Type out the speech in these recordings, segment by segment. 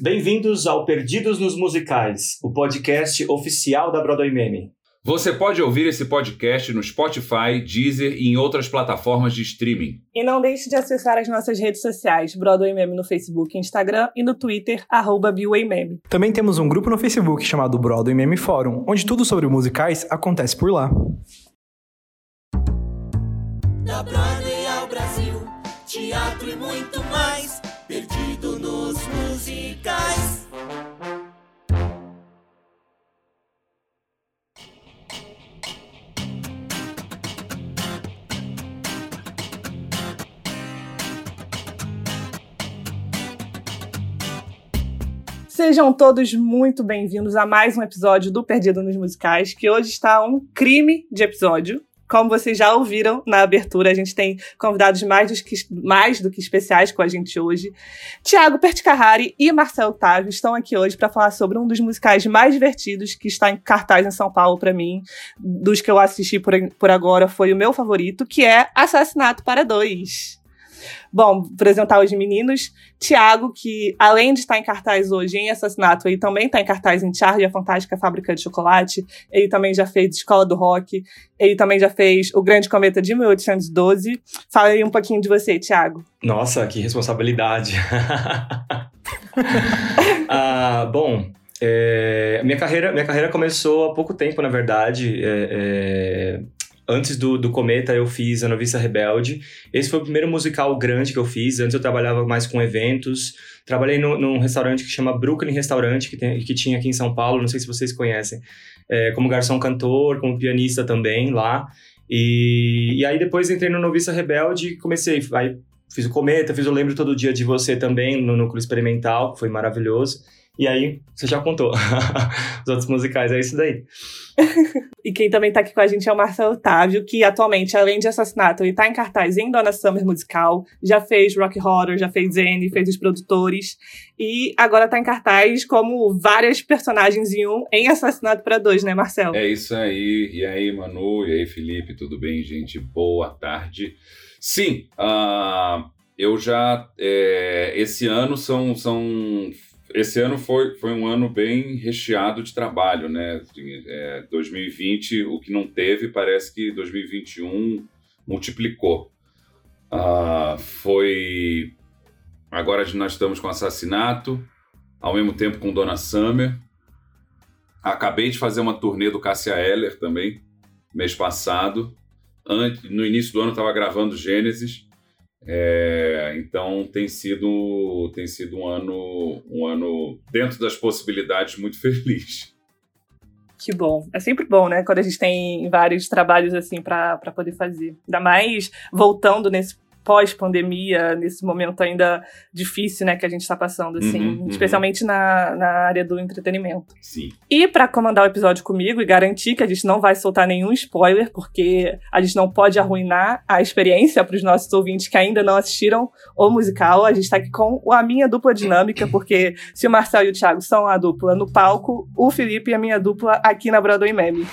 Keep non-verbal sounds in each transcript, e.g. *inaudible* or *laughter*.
Bem-vindos ao Perdidos nos Musicais, o podcast oficial da Broadway Meme. Você pode ouvir esse podcast no Spotify, Deezer e em outras plataformas de streaming. E não deixe de acessar as nossas redes sociais, Broadway Meme no Facebook e Instagram e no Twitter, arroba Meme. Também temos um grupo no Facebook chamado Broadway Meme Fórum, onde tudo sobre musicais acontece por lá. Sejam todos muito bem-vindos a mais um episódio do Perdido nos Musicais, que hoje está um crime de episódio. Como vocês já ouviram na abertura, a gente tem convidados mais do que, mais do que especiais com a gente hoje. Tiago Perticarrari e Marcelo Otávio estão aqui hoje para falar sobre um dos musicais mais divertidos que está em cartaz em São Paulo para mim. Dos que eu assisti por, por agora, foi o meu favorito, que é Assassinato para Dois. Bom, apresentar os meninos. Tiago, que além de estar em cartaz hoje em Assassinato, ele também está em cartaz em Charlie, a Fantástica Fábrica de Chocolate. Ele também já fez Escola do Rock. Ele também já fez O Grande Cometa de 1812. Fala aí um pouquinho de você, Tiago. Nossa, que responsabilidade. *laughs* ah, bom, é, minha, carreira, minha carreira começou há pouco tempo, na verdade. É, é, Antes do, do Cometa, eu fiz A Noviça Rebelde. Esse foi o primeiro musical grande que eu fiz. Antes eu trabalhava mais com eventos. Trabalhei no, num restaurante que chama Brooklyn Restaurante, que, tem, que tinha aqui em São Paulo. Não sei se vocês conhecem. É, como garçom cantor, como pianista também lá. E, e aí depois entrei no Noviça Rebelde e comecei. Aí fiz o Cometa, fiz o Lembro Todo Dia de Você também, no Núcleo Experimental, que foi maravilhoso. E aí, você já contou. *laughs* Os outros musicais, é isso daí. *laughs* e quem também tá aqui com a gente é o Marcelo Otávio, que atualmente, além de Assassinato, ele tá em cartaz em Dona Summer Musical, já fez Rock Horror, já fez Zen, fez os produtores, e agora tá em cartaz como várias personagens em um em Assassinato para Dois, né, Marcelo? É isso aí. E aí, Manu, e aí, Felipe, tudo bem, gente? Boa tarde. Sim, uh, eu já. É, esse ano são, são esse ano foi, foi um ano bem recheado de trabalho, né? É, 2020, o que não teve, parece que 2021 multiplicou. Uh, foi. Agora nós estamos com assassinato, ao mesmo tempo com Dona Summer. Acabei de fazer uma turnê do Cassia Eller também, mês passado. Antes, no início do ano estava gravando Gênesis. É, então tem sido tem sido um ano um ano dentro das possibilidades muito *laughs* feliz. Que bom. É sempre bom, né? Quando a gente tem vários trabalhos assim para poder fazer. Ainda mais voltando nesse pós-pandemia, nesse momento ainda difícil, né, que a gente está passando, assim, uhum, uhum. especialmente uhum. Na, na área do entretenimento. Sim. E para comandar o episódio comigo e garantir que a gente não vai soltar nenhum spoiler, porque a gente não pode arruinar a experiência para os nossos ouvintes que ainda não assistiram o musical, a gente está aqui com a minha dupla dinâmica, porque se o Marcel e o Thiago são a dupla no palco, o Felipe e a minha dupla aqui na Broadway Meme.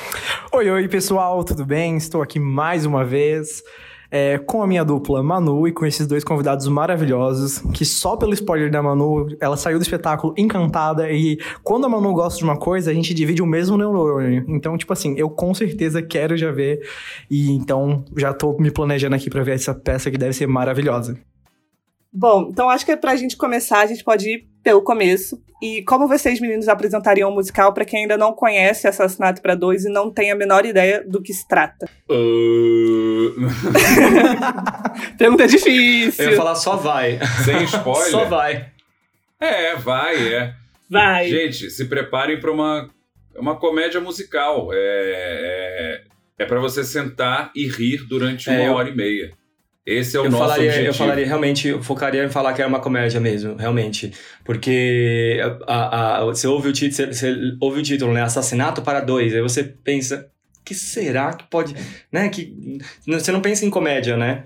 Oi, oi, pessoal, tudo bem? Estou aqui mais uma vez é, com a minha dupla Manu e com esses dois convidados maravilhosos, que só pelo spoiler da Manu, ela saiu do espetáculo encantada e quando a Manu gosta de uma coisa, a gente divide o mesmo neurônio. Então, tipo assim, eu com certeza quero já ver e então já tô me planejando aqui para ver essa peça que deve ser maravilhosa. Bom, então acho que é pra gente começar, a gente pode ir pelo começo. E como vocês, meninos, apresentariam o um musical para quem ainda não conhece Assassinato para Dois e não tem a menor ideia do que se trata? Uh... *laughs* Pergunta difícil. Eu ia falar só vai. Sem spoiler? só vai. É, vai, é. Vai. Gente, se preparem para uma, uma comédia musical. É, é, é para você sentar e rir durante uma é, hora e meia. Esse é o eu nosso falaria, objetivo. Eu falaria, realmente, eu focaria em falar que era uma comédia mesmo, realmente. Porque a, a, você, ouve o título, você, ouve o título, né? Assassinato para dois. Aí você pensa, que será que pode... Né? Que, você não pensa em comédia, né?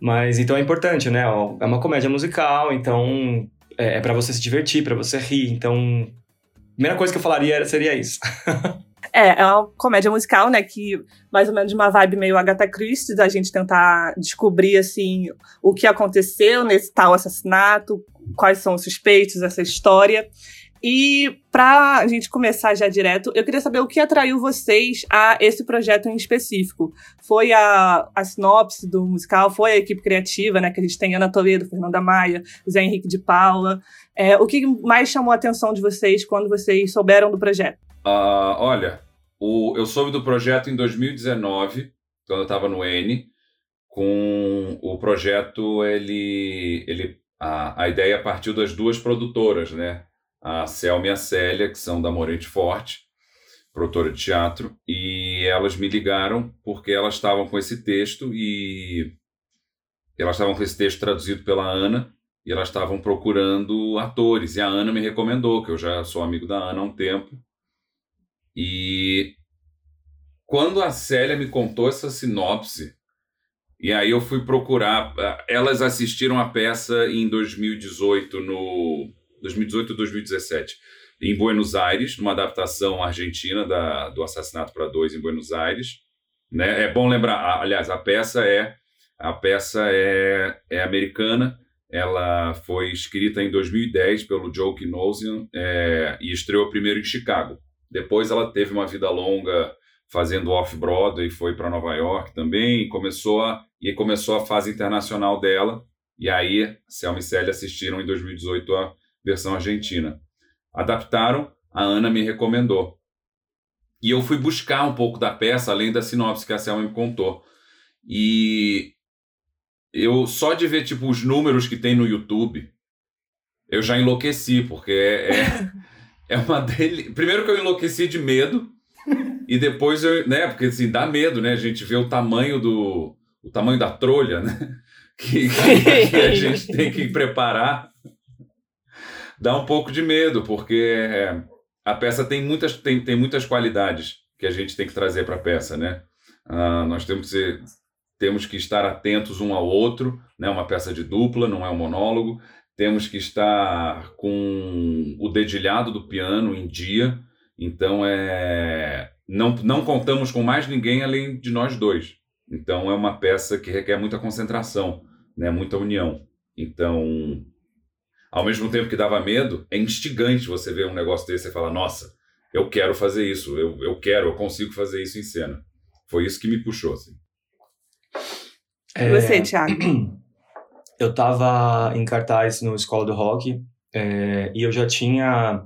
Mas então é importante, né? É uma comédia musical, então é, é para você se divertir, para você rir. Então, a primeira coisa que eu falaria seria isso. *laughs* É, é uma comédia musical, né? Que mais ou menos uma vibe meio Agatha Christie, da gente tentar descobrir, assim, o que aconteceu nesse tal assassinato, quais são os suspeitos, essa história. E para a gente começar já direto, eu queria saber o que atraiu vocês a esse projeto em específico. Foi a, a sinopse do musical, foi a equipe criativa, né? Que a gente tem Ana Toledo, Fernanda Maia, Zé Henrique de Paula. É, o que mais chamou a atenção de vocês quando vocês souberam do projeto? Uh, olha, o, eu soube do projeto em 2019, quando eu estava no N, com o projeto, ele, ele a, a ideia partiu das duas produtoras, né? A Selma e a Célia, que são da Morente Forte, produtora de teatro, e elas me ligaram porque elas estavam com esse texto e elas estavam com esse texto traduzido pela Ana e elas estavam procurando atores. E a Ana me recomendou, que eu já sou amigo da Ana há um tempo. E quando a Célia me contou essa sinopse, e aí eu fui procurar. Elas assistiram a peça em 2018, no 2018 ou 2017, em Buenos Aires, numa adaptação argentina da, do Assassinato para Dois em Buenos Aires. Né? É bom lembrar, aliás, a peça é a peça é, é americana. Ela foi escrita em 2010 pelo Joe Kinosian é, e estreou primeiro em Chicago. Depois ela teve uma vida longa fazendo off-Broadway, foi para Nova York também, começou, a, e começou a fase internacional dela, e aí Selma e Célia assistiram em 2018 a versão argentina. Adaptaram, a Ana me recomendou. E eu fui buscar um pouco da peça, além da sinopse que a Selma me contou. E eu só de ver tipo os números que tem no YouTube, eu já enlouqueci, porque é, é, *laughs* é uma dele. Primeiro que eu enlouqueci de medo, e depois eu, né, porque assim, dá medo, né? A gente vê o tamanho do o tamanho da trolha, né? Que, *laughs* que, que a gente *laughs* tem que preparar. Dá um pouco de medo, porque é, a peça tem muitas, tem, tem muitas qualidades que a gente tem que trazer para a peça, né? Ah, nós temos que, ser, temos que estar atentos um ao outro, né? Uma peça de dupla, não é um monólogo. Temos que estar com o dedilhado do piano em dia. Então é não, não contamos com mais ninguém além de nós dois. Então é uma peça que requer muita concentração, né? muita união. Então, ao mesmo tempo que dava medo, é instigante você ver um negócio desse e falar: nossa, eu quero fazer isso, eu, eu quero, eu consigo fazer isso em cena. Foi isso que me puxou. Assim. É, e você, Thiago? *clears throat* Eu estava em cartaz no Escola do Rock é, e eu já tinha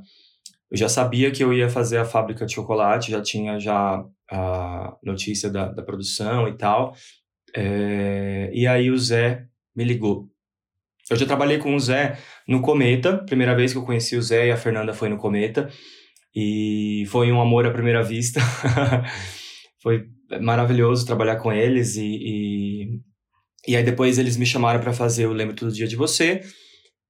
eu já sabia que eu ia fazer a fábrica de chocolate, já tinha já a notícia da, da produção e tal. É, e aí o Zé me ligou. Eu já trabalhei com o Zé no Cometa, primeira vez que eu conheci o Zé e a Fernanda foi no Cometa. E foi um amor à primeira vista. *laughs* foi maravilhoso trabalhar com eles e, e, e aí depois eles me chamaram para fazer o Lembro Todo Dia de Você.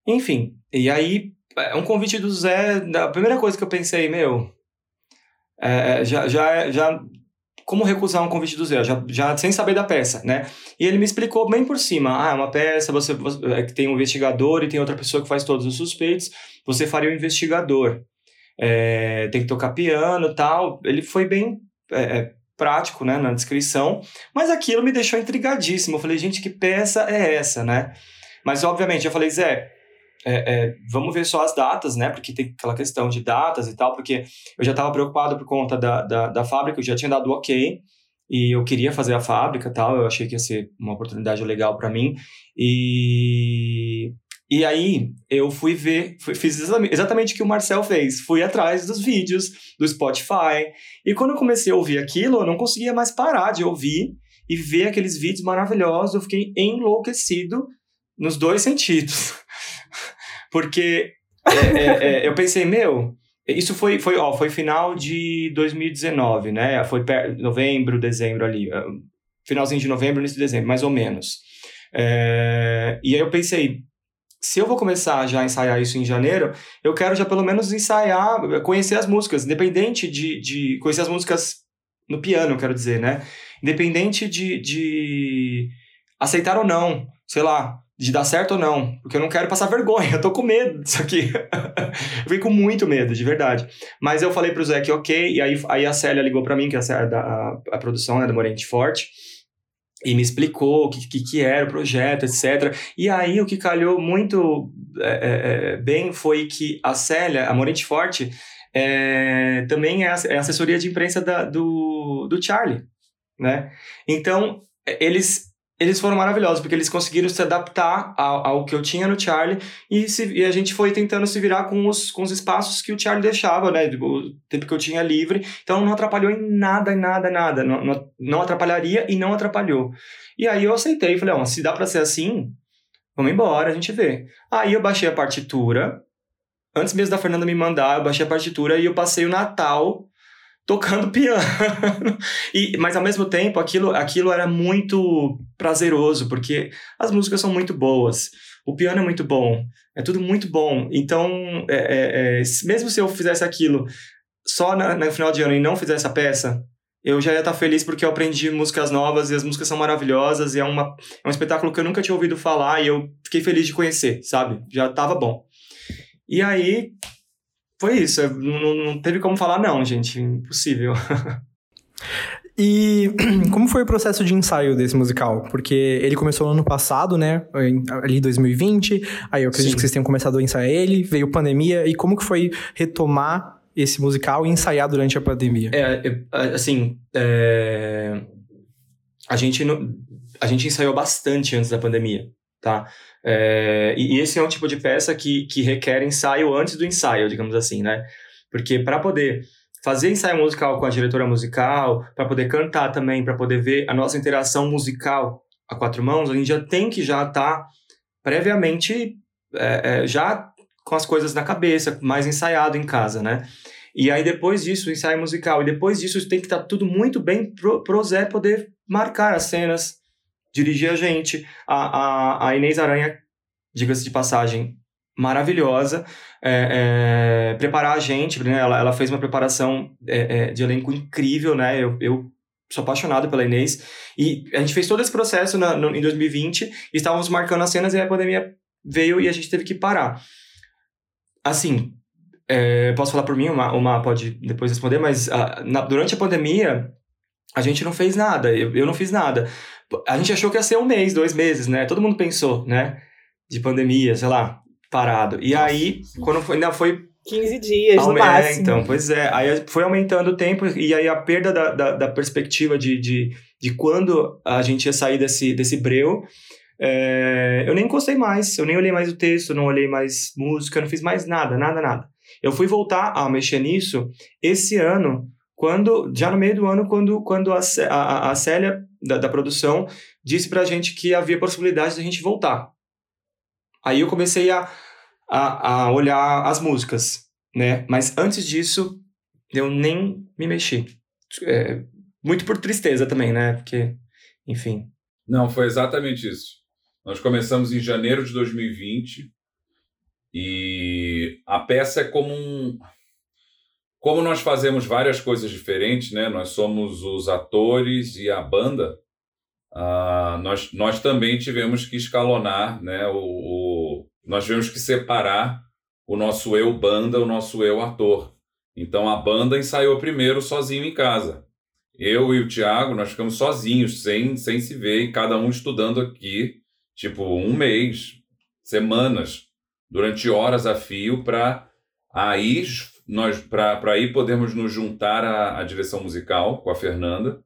Enfim, e aí é um convite do Zé, a primeira coisa que eu pensei, meu, é, é já, já, já, como recusar um convite do Zé, já, já sem saber da peça, né? E ele me explicou bem por cima, ah, é uma peça, você, você é, tem um investigador e tem outra pessoa que faz todos os suspeitos, você faria o um investigador, é, tem que tocar piano tal, ele foi bem é, é, prático, né, na descrição, mas aquilo me deixou intrigadíssimo, eu falei, gente, que peça é essa, né? Mas, obviamente, eu falei, Zé, é, é, vamos ver só as datas, né? Porque tem aquela questão de datas e tal, porque eu já estava preocupado por conta da, da, da, fábrica, eu já tinha dado ok, e eu queria fazer a fábrica tal, eu achei que ia ser uma oportunidade legal para mim. E, e aí eu fui ver, fui, fiz exatamente o que o Marcel fez, fui atrás dos vídeos do Spotify, e quando eu comecei a ouvir aquilo, eu não conseguia mais parar de ouvir e ver aqueles vídeos maravilhosos, eu fiquei enlouquecido nos dois sentidos. *laughs* Porque é, é, é, eu pensei, meu, isso foi, foi, ó, foi final de 2019, né? Foi novembro, dezembro ali. Ah, finalzinho de novembro, início de dezembro, mais ou menos. É, e aí eu pensei, se eu vou começar já a ensaiar isso em janeiro, eu quero já pelo menos ensaiar, conhecer as músicas, independente de, de conhecer as músicas no piano, quero dizer, né? Independente de, de aceitar ou não, sei lá, de dar certo ou não, porque eu não quero passar *laughs* vergonha, eu tô com medo disso aqui. *laughs* eu fiquei com muito medo, de verdade. Mas eu falei pro Zé que ok, e aí, aí a Célia ligou para mim, que é a, a, a produção né, do Morente Forte, e me explicou o que, que, que, era o projeto, etc. E aí o que calhou muito é, é, é bem foi que a Célia, a Morente Forte, é, também é, é assessoria de imprensa da, do, do Charlie, né? Então, eles eles foram maravilhosos, porque eles conseguiram se adaptar ao, ao que eu tinha no Charlie e, se, e, a gente foi tentando se virar com os, com os espaços que o Charlie deixava, né? O tempo que eu tinha livre. Então não atrapalhou em nada, nada, nada. Não, não, não atrapalharia e não atrapalhou. E aí eu aceitei, falei, ó, se dá para ser assim, vamos embora, a gente vê. Aí eu baixei a partitura. Antes mesmo da Fernanda me mandar, eu baixei a partitura e eu passei o Natal tocando piano. *laughs* e, mas ao mesmo tempo, aquilo, aquilo era muito prazeroso, porque as músicas são muito boas, o piano é muito bom, é tudo muito bom. Então, é, é, é, mesmo se eu fizesse aquilo só no final de ano e não fizesse a peça, eu já ia estar feliz porque eu aprendi músicas novas e as músicas são maravilhosas e é, uma, é um espetáculo que eu nunca tinha ouvido falar e eu fiquei feliz de conhecer, sabe? Já estava bom. E aí, foi isso. Não, não teve como falar não, gente. Impossível. E *clears throat* como foi o processo de ensaio desse musical? Porque ele começou no ano passado, né? Ali 2020. Aí eu acredito Sim. que vocês tenham começado a ensaiar ele, veio pandemia. E como que foi retomar esse musical e ensaiar durante a pandemia? É, assim, é... a gente a gente ensaiou bastante antes da pandemia, tá? É, e, e, esse é um tipo de peça que, que requer ensaio antes do ensaio, digamos assim, né? Porque para poder fazer ensaio musical com a diretora musical, para poder cantar também, para poder ver a nossa interação musical a quatro mãos, a gente já tem que já estar tá previamente é, é, já com as coisas na cabeça, mais ensaiado em casa, né? E aí depois disso, o ensaio musical, e depois disso tem que estar tá tudo muito bem pro, pro Zé poder marcar as cenas, dirigir a gente. A, a, a Inês Aranha, diga-se de passagem, maravilhosa. É, é, preparar a gente, né? ela, ela fez uma preparação é, é, de elenco incrível, né? Eu, eu sou apaixonado pela Inês. E a gente fez todo esse processo na, no, em 2020 e estávamos marcando as cenas e a pandemia veio e a gente teve que parar. Assim, é, posso falar por mim, uma, uma pode depois responder, mas a, na, durante a pandemia a gente não fez nada, eu, eu não fiz nada. A gente achou que ia ser um mês, dois meses, né? Todo mundo pensou, né? De pandemia, sei lá, parado. E aí, quando foi, ainda foi 15 dias, no máximo. É, então, pois é. Aí foi aumentando o tempo e aí a perda da, da, da perspectiva de, de, de quando a gente ia sair desse, desse breu. É, eu nem encostei mais, eu nem olhei mais o texto, não olhei mais música, não fiz mais nada, nada, nada. Eu fui voltar a mexer nisso esse ano, quando já no meio do ano, quando, quando a, a, a Célia, da, da produção, disse pra gente que havia possibilidade de a gente voltar. Aí eu comecei a, a, a olhar as músicas, né? Mas antes disso, eu nem me mexi. É, muito por tristeza também, né? Porque, enfim. Não, foi exatamente isso. Nós começamos em janeiro de 2020 e a peça é como um como nós fazemos várias coisas diferentes, né? Nós somos os atores e a banda. Uh, nós, nós também tivemos que escalonar, né? O, o, nós tivemos que separar o nosso eu banda, o nosso eu ator. Então a banda ensaiou primeiro sozinho em casa. Eu e o Thiago, nós ficamos sozinhos, sem, sem se ver, e cada um estudando aqui, tipo, um mês, semanas, durante horas a fio, para aí nós para aí podemos nos juntar à, à, direção musical com a Fernanda.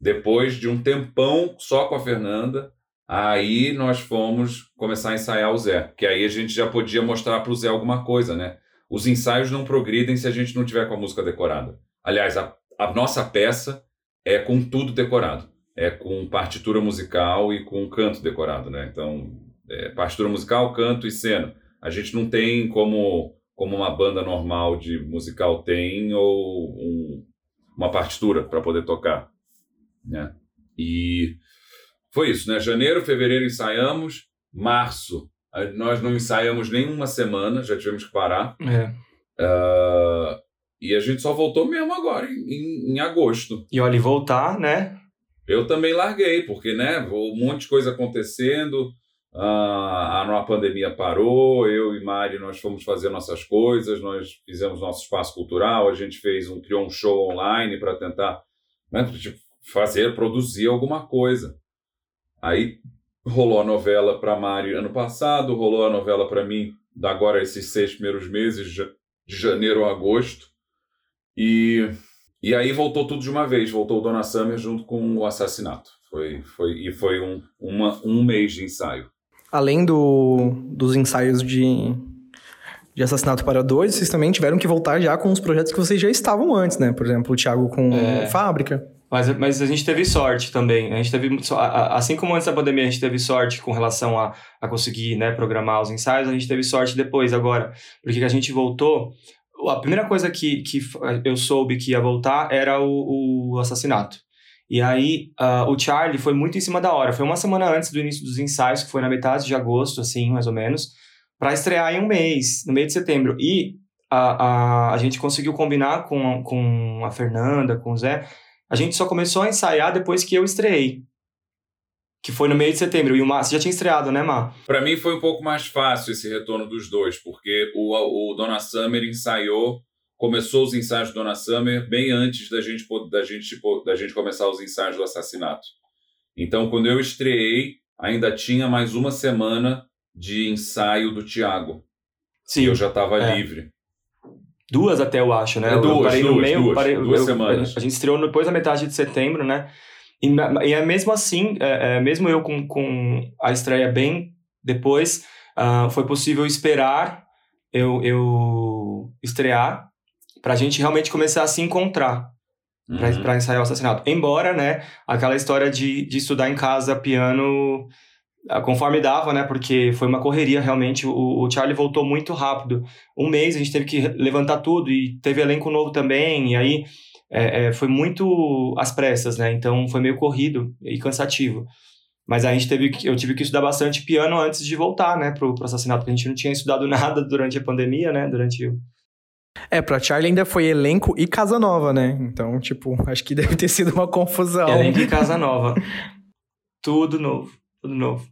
Depois de um tempão só com a Fernanda, aí nós fomos começar a ensaiar o Zé, que aí a gente já podia mostrar para o Zé alguma coisa, né? Os ensaios não progridem se a gente não tiver com a música decorada. Aliás, a, a nossa peça é com tudo decorado, é com partitura musical e com canto decorado, né? Então, é, partitura musical, canto e cena. A gente não tem como como uma banda normal de musical tem ou um, uma partitura para poder tocar, né? E foi isso, né? Janeiro, fevereiro ensaiamos, março nós não ensaiamos nenhuma semana, já tivemos que parar. É. Uh, e a gente só voltou mesmo agora, em, em agosto. E olha, e voltar, né? Eu também larguei, porque, né, um monte de coisa acontecendo, ah, a pandemia parou, eu e Mari nós fomos fazer nossas coisas, nós fizemos nosso espaço cultural, a gente fez um criou um show online para tentar né, fazer, produzir alguma coisa. Aí rolou a novela para Mari ano passado, rolou a novela para mim da agora esses seis primeiros meses, de janeiro a agosto. E, e aí voltou tudo de uma vez, voltou Dona Summer junto com o assassinato. Foi, foi, e foi um, uma, um mês de ensaio. Além do, dos ensaios de, de Assassinato para Dois, vocês também tiveram que voltar já com os projetos que vocês já estavam antes, né? Por exemplo, o Thiago com É. Fábrica. Mas, mas a gente teve sorte também. A gente teve, assim como antes da pandemia a gente teve sorte com relação a, a conseguir né, programar os ensaios, a gente teve sorte depois agora. Porque que a gente voltou. A primeira coisa que, que eu soube que ia voltar era o, o assassinato. E aí, ah, o Charlie foi muito em cima da hora. Foi uma semana antes do início dos ensaios, que foi na metade de agosto, assim, mais ou menos, para estrear em um mês, no meio de setembro. E a, a, a gente conseguiu combinar com, com a Fernanda, com o Zé, a gente só começou a ensaiar depois que eu estreiei. Que foi no meio de setembro. E o Mar, você já tinha estreado, né, Mar? Para mim foi um pouco mais fácil esse retorno dos dois, porque o, o Dona Summer ensaiou, começou os ensaios do Dona Summer bem antes da gente, da gente, tipo, da gente começar os ensaios do assassinato. Então, quando eu estreei, ainda tinha mais uma semana de ensaio do Tiago. Sim. E eu já estava É. livre. Duas até, eu acho, né? É, eu duas, parei no duas, meio, duas, parei, duas eu- semanas. A gente estreou depois da metade de setembro, né? E, e é mesmo assim, é, é, mesmo eu com, com a estreia bem depois, ah, foi possível esperar eu, eu estrear pra gente realmente começar a se encontrar. Uhum. pra ensaiar o assassinato. Embora, né, aquela história de, de estudar em casa piano ah, conforme dava, né, porque foi uma correria realmente. O, o Charlie voltou muito rápido. Um mês a gente teve que levantar tudo e teve elenco novo também, e aí é, é, foi muito às pressas, né, então foi meio corrido e cansativo. Mas a gente teve eu tive que estudar bastante piano antes de voltar, né, pro, pro assassinato, porque a gente não tinha estudado *laughs* nada durante a pandemia, né, durante o, É, pra Charlie ainda foi elenco e casa nova, né? Então, tipo, acho que deve ter sido uma confusão. elenco em casa nova. Tudo novo, tudo novo.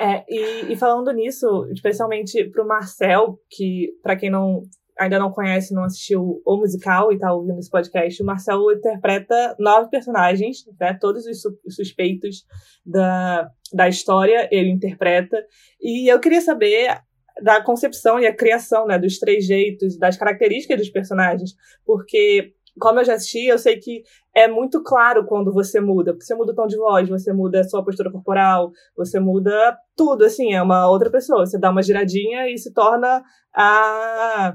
É, e, e falando nisso, especialmente pro Marcel, que pra quem não ainda não conhece, não assistiu o musical e tá ouvindo esse podcast, o Marcel interpreta nove personagens, né? Todos os su- suspeitos da, da história ele interpreta. E eu queria saber da concepção e a criação, né, dos trejeitos, das características dos personagens, porque como eu já assisti, eu sei que é muito claro quando você muda, porque você muda o tom de voz, você muda a sua postura corporal, você muda tudo, assim, é uma outra pessoa. Você dá uma giradinha e se torna a,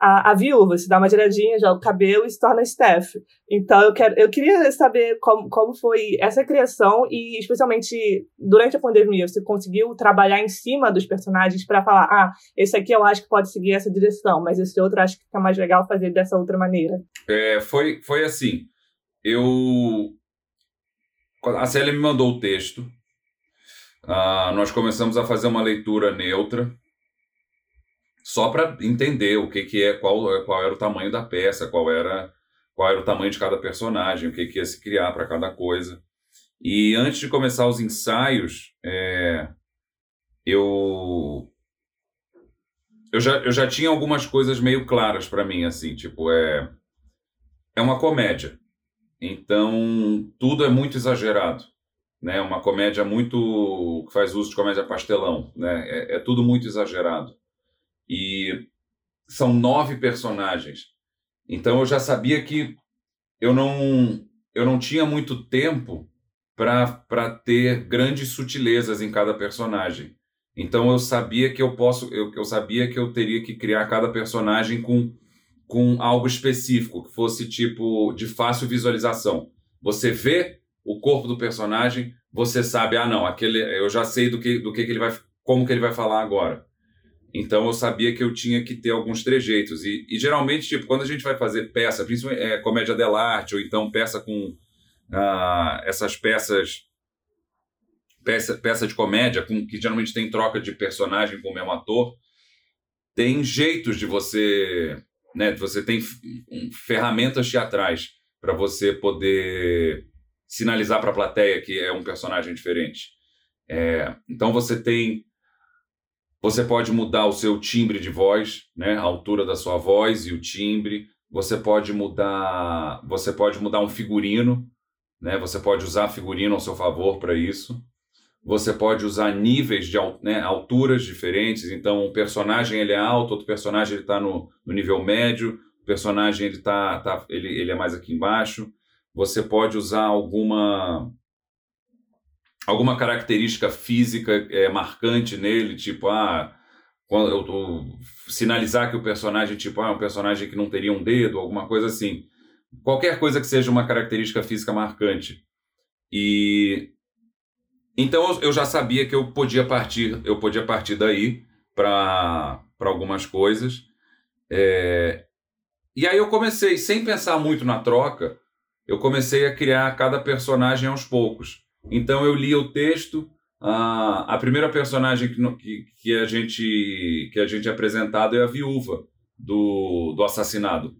a, a viúva, se dá uma giradinha, joga o cabelo e se torna Steph. Então eu, quero, eu queria saber como, como foi essa criação e, especialmente, durante a pandemia, você conseguiu trabalhar em cima dos personagens para falar, ah, esse aqui eu acho que pode seguir essa direção, mas esse outro eu acho que fica mais legal fazer dessa outra maneira. É, foi, foi assim. Eu. A Célia me mandou o texto. Ah, nós começamos a fazer uma leitura neutra. Só para entender o que, que é, qual, qual era o tamanho da peça, qual era, qual era o tamanho de cada personagem, o que, que ia se criar para cada coisa. E antes de começar os ensaios, é, eu eu já, eu já tinha algumas coisas meio claras para mim, assim, tipo, é, é uma comédia. Então, tudo é muito exagerado. Né? Uma comédia muito. que faz uso de comédia pastelão. Né? É, é tudo muito exagerado. E são nove personagens. Então, eu já sabia que eu não, eu não tinha muito tempo para ter grandes sutilezas em cada personagem. Então eu sabia que eu posso, eu, eu sabia que eu teria que criar cada personagem com, com algo específico, que fosse tipo de fácil visualização. Você vê o corpo do personagem, você sabe, ah não, aquele, eu já sei do que, do que, que ele vai, como que ele vai falar agora. Então eu sabia que eu tinha que ter alguns trejeitos e, e geralmente tipo quando a gente vai fazer peça, principalmente é, comédia dell'arte ou então peça com ah, essas peças peça, peça de comédia, com, que geralmente tem troca de personagem com o mesmo ator, tem jeitos de você. Né, você tem ferramentas teatrais para você poder sinalizar para a plateia que é um personagem diferente. É, então você tem. Você pode mudar o seu timbre de voz, né, a altura da sua voz e o timbre. Você pode mudar. Você pode mudar um figurino, né? Você pode usar figurino ao seu favor para isso. você pode usar níveis de né, alturas diferentes. Então, um personagem ele é alto, outro personagem ele está no, no, nível médio, o personagem ele, tá, tá, ele, ele é mais aqui embaixo. Você pode usar alguma alguma característica física é, marcante nele, tipo, ah, quando eu tô, sinalizar que o personagem tipo, ah, é um personagem que não teria um dedo, alguma coisa assim. Qualquer coisa que seja uma característica física marcante. E então eu já sabia que eu podia partir, eu podia partir daí para algumas coisas. É, e aí eu comecei, sem pensar muito na troca, eu comecei a criar cada personagem aos poucos. Então eu lia o texto, a, a primeira personagem que, que, que, a gente, que a gente é apresentado é a viúva do, do assassinado,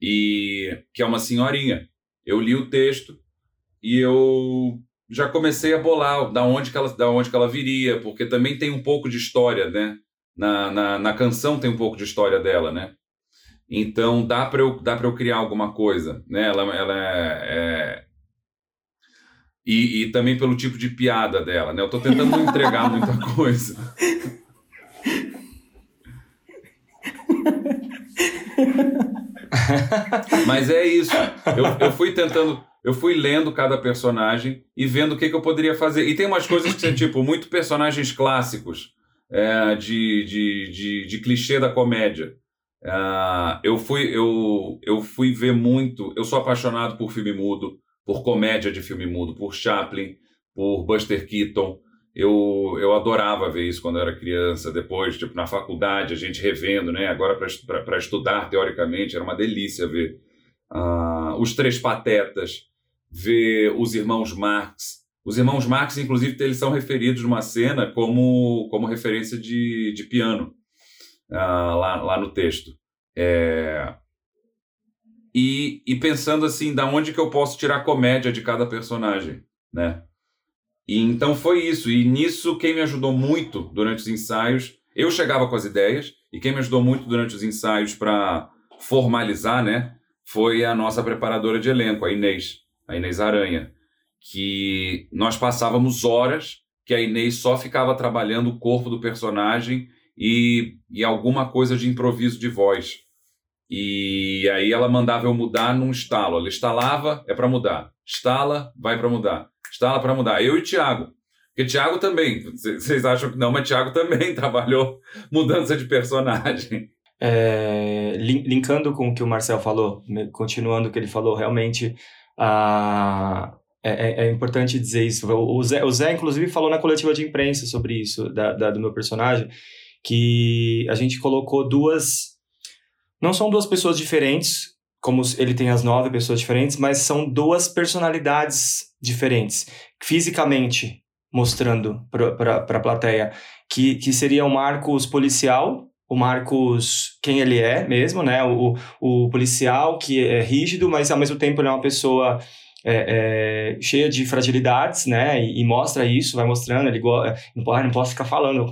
e que é uma senhorinha. Eu li o texto e eu já comecei a bolar da onde que ela, da onde que ela viria, porque também tem um pouco de história, né? Na, na, na canção tem um pouco de história dela, né? Então dá para eu, dá eu criar alguma coisa, né? Ela, ela é, é e, e também pelo tipo de piada dela, né? Eu estou tentando não entregar muita *laughs* coisa. Mas é isso. Eu, eu fui tentando, eu fui lendo cada personagem e vendo o que, que eu poderia fazer. E tem umas coisas que são, tipo, muito personagens clássicos é, de, de, de, de, clichê da comédia. É, eu, fui, eu, eu fui ver muito. Eu sou apaixonado por filme mudo por comédia de filme mudo, por Chaplin, por Buster Keaton. Eu, eu adorava ver isso quando era criança. Depois, tipo, na faculdade, a gente revendo, né? Agora, para estudar teoricamente, era uma delícia ver uh, os Três Patetas, ver os Irmãos Marx. Os Irmãos Marx, inclusive, eles são referidos numa cena como, como referência de, de piano, uh, lá, lá no texto. É, e, e pensando assim, da onde que eu posso tirar comédia de cada personagem, né? E então foi isso. E nisso quem me ajudou muito durante os ensaios, eu chegava com as ideias e quem me ajudou muito durante os ensaios para formalizar, né, foi a nossa preparadora de elenco, a Inês, a Inês Aranha, que nós passávamos horas que a Inês só ficava trabalhando o corpo do personagem e, e alguma coisa de improviso de voz. E aí ela mandava eu mudar num estalo. Ela instalava, é para mudar. Instala, vai para mudar. Instala para mudar. Eu e Tiago. Porque Tiago também, vocês acham que não, mas Tiago também *laughs* trabalhou mudança de personagem. É, linkando com o que o Marcel falou, continuando o que ele falou, realmente a, é, é, é, importante dizer isso. O Zé, o Zé, inclusive, falou na coletiva de imprensa sobre isso, da, da, do meu personagem, que a gente colocou duas não são duas pessoas diferentes, como ele tem as nove pessoas diferentes, mas são duas personalidades diferentes, fisicamente mostrando para a plateia, que, que seria o Marcos policial, o Marcos quem ele é mesmo, né? O, o policial que é rígido, mas ao mesmo tempo ele é uma pessoa é, é, cheia de fragilidades, né? E, e, mostra isso, vai mostrando. Ele gosta. Não, não posso ficar falando.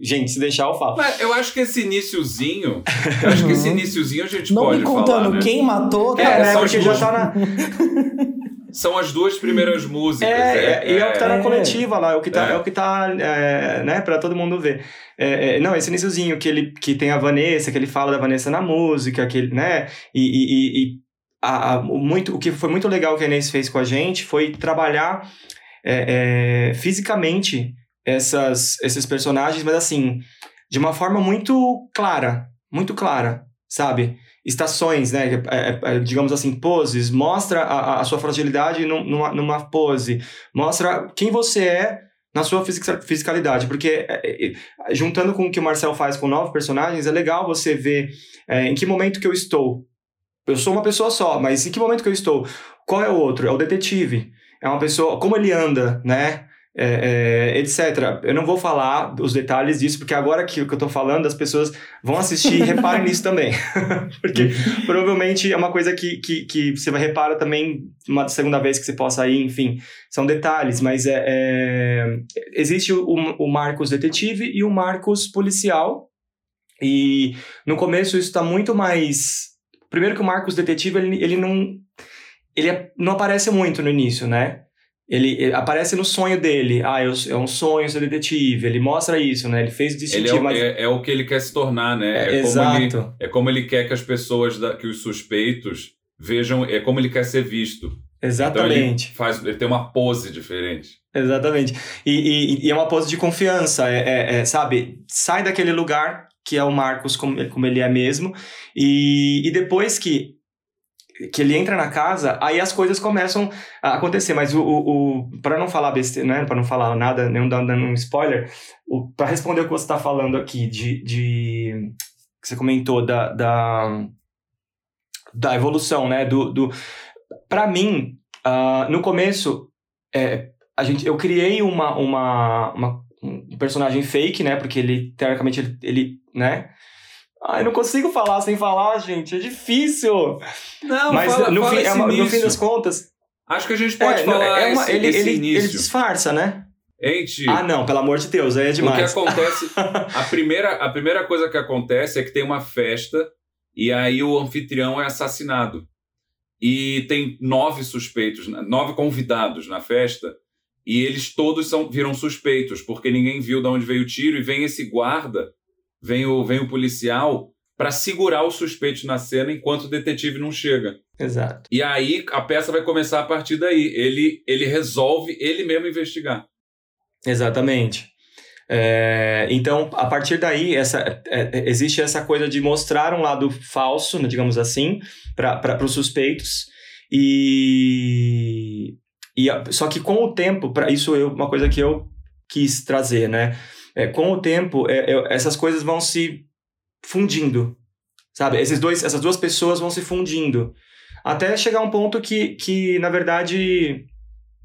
Gente, se deixar, eu falo. Mas eu acho que esse iníciozinho. eu acho que esse iníciozinho a gente não pode. Não me contando falar, né? quem matou, é, cara. É, né? Porque já tá na. São as duas primeiras músicas. É, é, e é o que tá na é. coletiva lá, é o que tá, É. é. o que tá é, né, pra todo mundo ver. É, é, não, esse iníciozinho que, ele, que tem a Vanessa, que ele fala da Vanessa na música, que ele, né, e, e, e a, a, o muito, o que foi muito legal que a Inês fez com a gente foi trabalhar é, é, fisicamente essas, esses personagens, mas assim, de uma forma muito clara, muito clara, sabe? Estações, né? É, é, digamos assim, poses, mostra a, a sua fragilidade num- numa, numa pose, mostra quem você é na sua fisica- fisicalidade, porque é, é, é, juntando com o que o Marcel faz com nove personagens, é legal você ver é, em que momento que eu estou. Eu sou uma pessoa só, mas em que momento que eu estou? Qual é o outro? É o detetive. É uma pessoa. Como ele anda, né? É, é, etc. Eu não vou falar os detalhes disso, porque agora que, que eu tô falando, as pessoas vão assistir e reparem *laughs* nisso também. *laughs* porque provavelmente é uma coisa que, que, que você vai reparar também uma segunda vez que você possa ir, enfim. São detalhes, mas é, é- existe o, o Marcos detetive e o Marcos policial. E no começo isso está muito mais. Primeiro que o Marcos detetive, ele, ele não. Ele é- não aparece muito no início, né? Ele, ele aparece no sonho dele. Ah, eu, é um sonho ser detetive. Ele mostra isso, né? Ele fez o Ele é, distintivo, o- mas... é- é o que ele quer se tornar, né? É, como ele, exato. é como ele quer que as pessoas, da- que os suspeitos vejam, é como ele quer ser visto. Então Exatamente. ele faz, ele tem uma pose diferente. Exatamente. E, e- e é uma pose de confiança, é, é- é, sabe? Sai daquele lugar que é o Marcos como, como ele é mesmo, e, e depois que, que ele entra na casa, aí as coisas começam a acontecer. Mas o, o, o para não falar besteira, né? Para não falar nada, nem dando dando um spoiler, para responder o que você está falando aqui de, de que você comentou da, da, da evolução, né? Do, do para mim, ah, no começo é, a gente, eu criei uma, uma, uma- um personagem fake, né? Porque ele, teoricamente, ele, ele né? Ai, não consigo falar sem falar, gente. É difícil. Não, Mas fala, no, fala fim, é uma- no fim das contas. Acho que a gente pode é, não, falar é uma- esse, ele, esse ele, ele disfarça, né? Gente, Ah, não, pelo amor de Deus, aí é o que demais. acontece... *laughs* a, primeira, a primeira coisa que acontece é que tem uma festa e aí o anfitrião é assassinado. E tem nove suspeitos, nove convidados na festa e eles todos são, viram suspeitos, porque ninguém viu de onde veio o tiro e vem esse guarda, vem o, vem o policial para segurar os suspeitos na cena enquanto o detetive não chega. Exato. E aí a peça vai começar a partir daí. Ele, ele resolve ele mesmo investigar. Exatamente. É, então, a partir daí, essa, é, é, existe essa coisa de mostrar um lado falso, né, digamos assim, para os suspeitos. E, e a- só que com o tempo, para isso é uma coisa que eu quis trazer, né? É, com o tempo, é, essas coisas vão se fundindo, sabe? Esses dois, essas duas pessoas vão se fundindo. Até chegar um ponto que, que na verdade,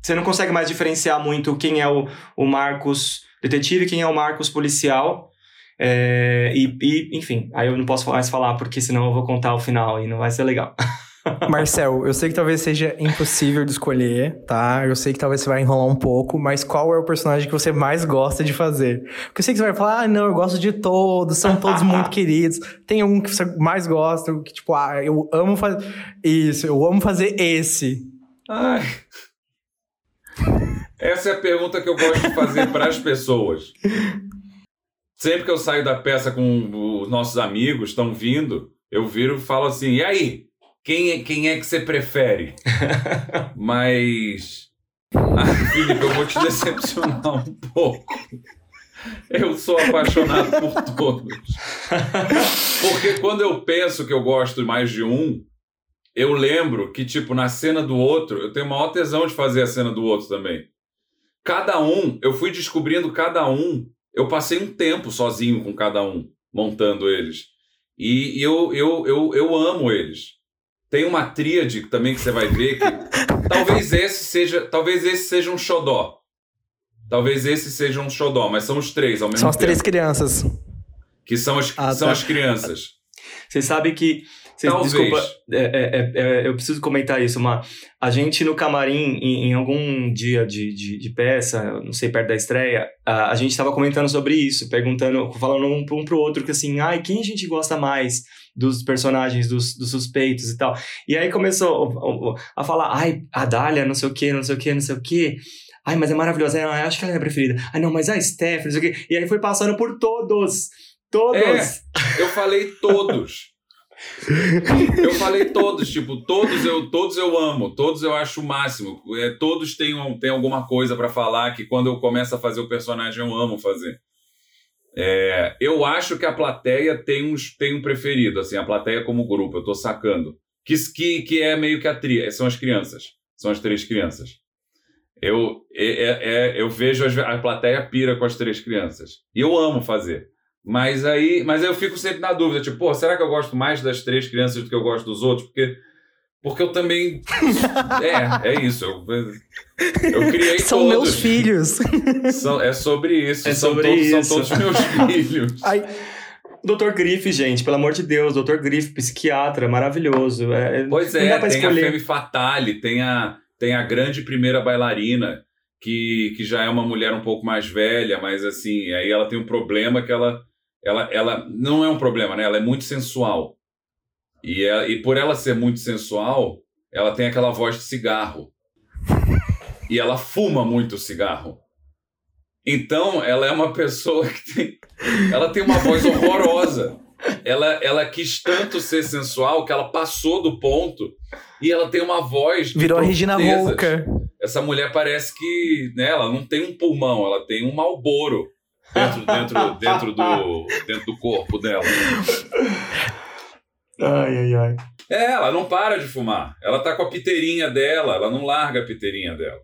você não consegue mais diferenciar muito quem é o, o Marcos detetive quem é o Marcos policial. É, e, e, enfim, aí eu não posso mais falar porque senão eu vou contar o final e não vai ser legal. *laughs* Marcel, eu sei que talvez seja impossível de escolher, tá? Eu sei que talvez você vai enrolar um pouco, mas qual é o personagem que você mais gosta de fazer? Porque eu sei que você vai falar, ah, não, eu gosto de todos, são todos muito *laughs* queridos. Tem um que você mais gosta, que tipo, ah, eu amo fazer isso, eu amo fazer esse. Ai. Essa é a pergunta que eu gosto de fazer *laughs* para as pessoas. Sempre que eu saio da peça com os nossos amigos, estão vindo, eu viro e falo assim: e aí? Quem é, quem é que você prefere? *laughs* Mas. Ah, Felipe, eu vou te decepcionar um pouco. Eu sou apaixonado por todos. Porque quando eu penso que eu gosto mais de um, eu lembro que, tipo, na cena do outro, eu tenho maior tesão de fazer a cena do outro também. Cada um, eu fui descobrindo cada um. Eu passei um tempo sozinho com cada um, montando eles. E, e eu, eu, eu, eu amo eles. Tem uma tríade também que você vai ver que *laughs* talvez esse seja, talvez esse seja um xodó. Talvez esse seja um xodó, mas são os três ao mesmo São as tempo. três crianças. Que são as, Ah, são tá. as crianças. Você sabe que. Cês, Talvez. desculpa, é, é, é, é, eu preciso comentar isso, uma A gente no camarim, em, em algum dia de, de, de peça, não sei, perto da estreia, a, a gente estava comentando sobre isso, perguntando, falando um, para um pro outro que assim, ai, quem a gente gosta mais dos personagens, dos, dos suspeitos e tal. E aí começou a falar, ai, a Dália, não sei o que, não sei o que, não sei o que. Ai, mas é maravilhosa. Ai, acho que ela é a minha preferida. Ai, não, mas a Steph, não sei o quê. E aí foi passando por todos. Todos. É. Eu falei todos. *laughs* Eu falei todos, tipo, todos eu, todos eu amo, todos eu acho o máximo. É, todos têm, um, têm alguma coisa pra falar que quando eu começo a fazer o personagem eu amo fazer. É, eu acho que a plateia tem, uns, tem um preferido, assim, a plateia como grupo, eu tô sacando. Que, que, que é meio que a tria, são as crianças. São as três crianças. Eu, é, é- é- eu vejo as- a plateia pira com as três crianças. E eu amo fazer. Mas aí, mas eu fico sempre na dúvida, tipo, pô, será que eu gosto mais das três crianças do que eu gosto dos outros? Porque, porque eu também. *laughs* É, é isso. Eu, eu criei *laughs* São todos. meus filhos. *laughs* São- é sobre isso. É são, sobre todos, isso. são todos meus filhos. Ai, Dr. Griff, gente, pelo amor de Deus, Dr. Griff, psiquiatra, maravilhoso. É, Pois é, dá pra tem a escolher. Femme Fatale, tem a, tem a grande primeira bailarina, que, que já é uma mulher um pouco mais velha, mas assim, aí ela tem um problema que ela, ela, ela não é um problema, né? Ela é muito sensual. E, é- e por ela ser muito sensual, ela tem aquela voz de cigarro. e ela fuma muito cigarro. Então, ela é uma pessoa que tem. Ela tem uma voz horrorosa. Ela, ela quis tanto ser sensual que ela passou do ponto e ela tem uma voz. Virou a Regina. Rouca. Essa mulher parece que. Né, ela não tem um pulmão, ela tem um malboro dentro, dentro, dentro, do, dentro do corpo dela. Ai, ai, ai. É, ela não para de fumar. Ela tá com a piteirinha dela, ela não larga a piteirinha dela.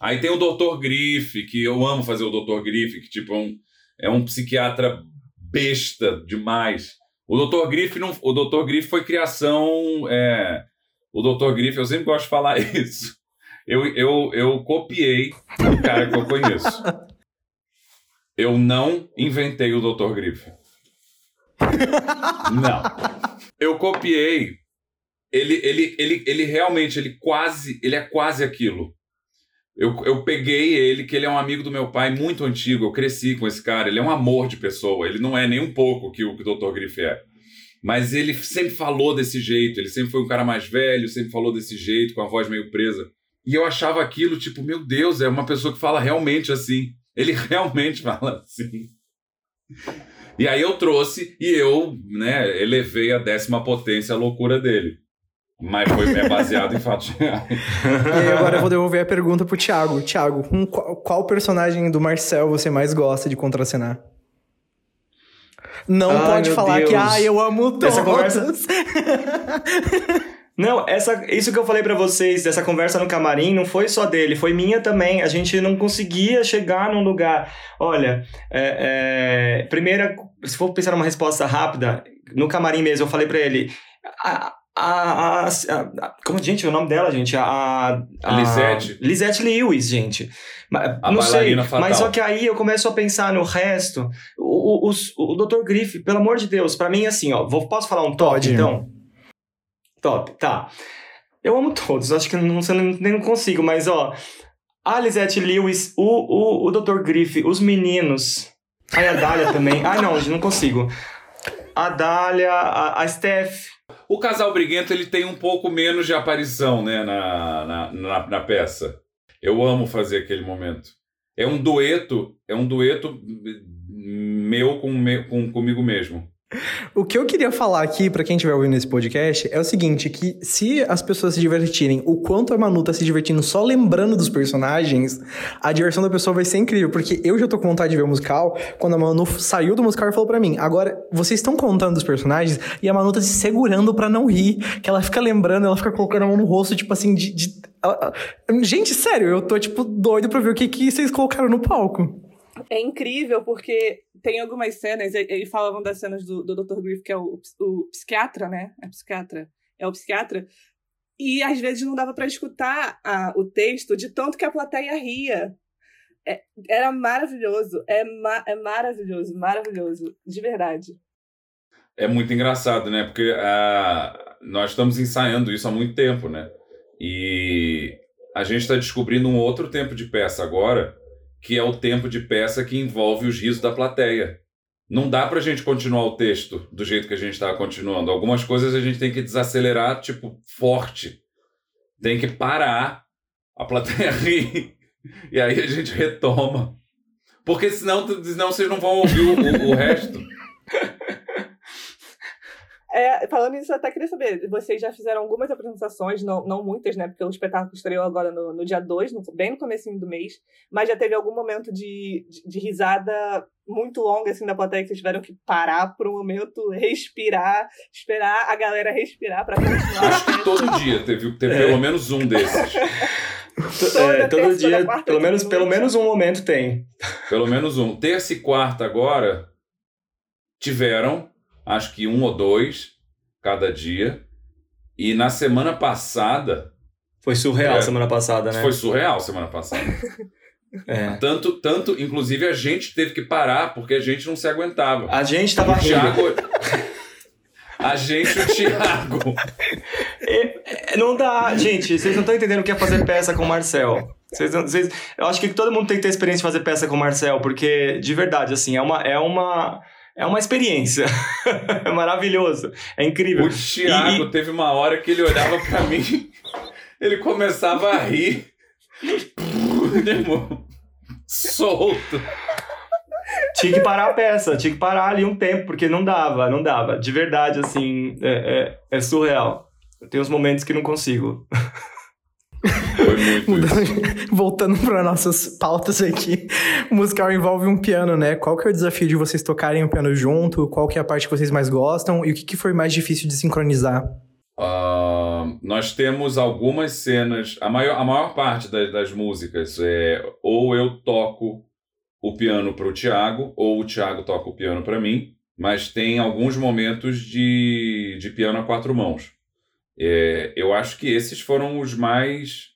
Aí tem o Dr. Griff, que eu amo fazer o Dr. Griff, que tipo é um, é um psiquiatra besta demais. O Dr. Griff não, o Dr. Griff foi criação, é, o Dr. Griff, eu sempre gosto de falar *laughs* isso. Eu, eu, eu copiei um cara que eu conheço. *laughs* Eu não inventei o Dr. Griff. *laughs* Não. Eu copiei. Ele, ele, ele, ele realmente, ele quase, ele é quase aquilo. Eu, eu peguei ele, que ele é um amigo do meu pai muito antigo. Eu cresci com esse cara. Ele é um amor de pessoa. Ele não é nem um pouco que o que o Dr. Griff é. Mas ele sempre falou desse jeito. Ele sempre foi um cara mais velho, sempre falou desse jeito, com a voz meio presa. E eu achava aquilo, tipo, meu Deus, é uma pessoa que fala realmente assim. Ele *laughs* realmente fala assim. E aí eu trouxe e eu, né, elevei a décima potência a loucura dele. Mas foi é baseado em fatos reais. *laughs* E aí agora eu vou devolver a pergunta pro Thiago. Thiago, com qual, qual personagem do Marcel você mais gosta de contracenar? Não Ai, pode falar que, Deus. ah, eu amo todos. Essa conversa- *laughs* Não, essa, isso que eu falei pra vocês, dessa conversa no camarim, não foi só dele, foi minha também. A gente não conseguia chegar num lugar. Olha, é, é, primeira, se for pensar numa resposta rápida, no camarim mesmo, eu falei pra ele. A, a, a, a- como, gente, o nome dela, gente? A, a Lisette. Lisette Lewis, gente. A não sei, fatal. mas só que aí eu começo a pensar no resto. O, o, os- o Dr. Griff, pelo amor de Deus, pra mim, assim, ó, vou, posso falar um top, Pode. então? Top, tá. Eu amo todos, acho que não, nem consigo, mas ó. A Lisette Lewis, o, o, o Dr. Griff, os meninos. Aí a Dália também. Ah, não, não consigo. A Dália, a, a Steph. O casal briguento ele tem um pouco menos de aparição né, na, na, na, na peça. Eu amo fazer aquele momento. É um dueto, é um dueto meu com, me- com comigo mesmo. O que eu queria falar aqui, pra quem estiver ouvindo esse podcast, é o seguinte, que se as pessoas se divertirem o quanto a Manu tá se divertindo só lembrando dos personagens, a diversão da pessoa vai ser incrível, porque eu já tô com vontade de ver o musical, quando a Manu saiu do musical e falou pra mim, agora, vocês estão contando os personagens, e a Manu tá se segurando pra não rir, que ela fica lembrando, ela fica colocando a mão no rosto, tipo assim, de... de- Gente, sério, eu tô, tipo, doido pra ver o que, que vocês colocaram no palco. É incrível porque tem algumas cenas, e- falavam das cenas do, do Dr. Griff, que é o, o psiquiatra, né? É psiquiatra. É o psiquiatra. E às vezes não dava pra escutar a- o texto de tanto que a plateia ria. É- era maravilhoso. É, ma- é maravilhoso, maravilhoso. De verdade. É muito engraçado, né? Porque ah, nós estamos ensaiando isso há muito tempo, né? E a gente está descobrindo um outro tempo de peça agora, que é o tempo de peça que envolve os risos da plateia. Não dá pra gente continuar o texto do jeito que a gente estava continuando. Algumas coisas a gente tem que desacelerar, tipo, forte. Tem que parar, a plateia *laughs* rir, e aí a gente retoma. Porque senão, senão vocês não vão ouvir o, o- o resto. É, falando nisso, eu até queria saber, vocês já fizeram algumas apresentações, não, não muitas, né? Porque o espetáculo estreou agora no, no dia 2, no- bem no comecinho do mês, mas já teve algum momento de, de, de risada muito longa, assim, da plateia, que vocês tiveram que parar por um momento, respirar, esperar a galera respirar pra continuar. *laughs* Acho que todo dia teve, teve pelo menos um desses. *laughs* É, todo dia, quarta, pelo menos, pelo menos um momento tem. Pelo menos um. Terça e quarta agora tiveram, acho que um ou dois cada dia. E na semana passada, Foi surreal É. semana passada, né? foi surreal semana passada. *laughs* É. Tanto, tanto, inclusive a gente teve que parar porque a gente não se aguentava. A gente tava O rindo. Thiago. *laughs* A gente e o Thiago. É, Não dá, gente, vocês não estão entendendo o que é fazer peça com o Marcel. Vocês, não- vocês, eu acho que todo mundo tem que ter experiência de fazer peça com o Marcel, porque, de verdade, assim, é uma, é uma, é uma experiência. *laughs* é maravilhoso. É incrível. O Thiago E- teve uma hora que ele olhava pra mim, ele começava a rir. solto. Tinha que parar a peça, tinha que parar ali um tempo, porque não dava, não dava. De verdade, assim, é, é, é surreal. Tem uns momentos que não consigo. *laughs* Muito isso. *laughs* Voltando para nossas pautas aqui, o musical envolve um piano, né? Qual que é o desafio de vocês tocarem o piano junto? Qual que é a parte que vocês mais gostam? E o que, que foi mais difícil de sincronizar? Ah, nós temos algumas cenas, a maior, a maior parte das, das músicas é ou eu toco o piano para o Tiago, ou o Tiago toca o piano para mim, mas tem alguns momentos de, de piano a quatro mãos. É, eu acho que esses foram os mais,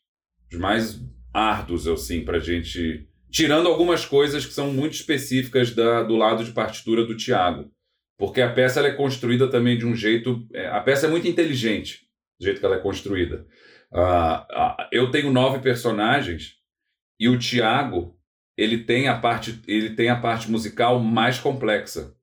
os mais árduos, assim, para gente. Tirando algumas coisas que são muito específicas da, do lado de partitura do Tiago. Porque a peça é construída também de um jeito. é, a peça é muito inteligente, do jeito que ela é construída. Ah, ah, eu tenho nove personagens e o Tiago ele tem a parte ele tem a parte musical mais complexa.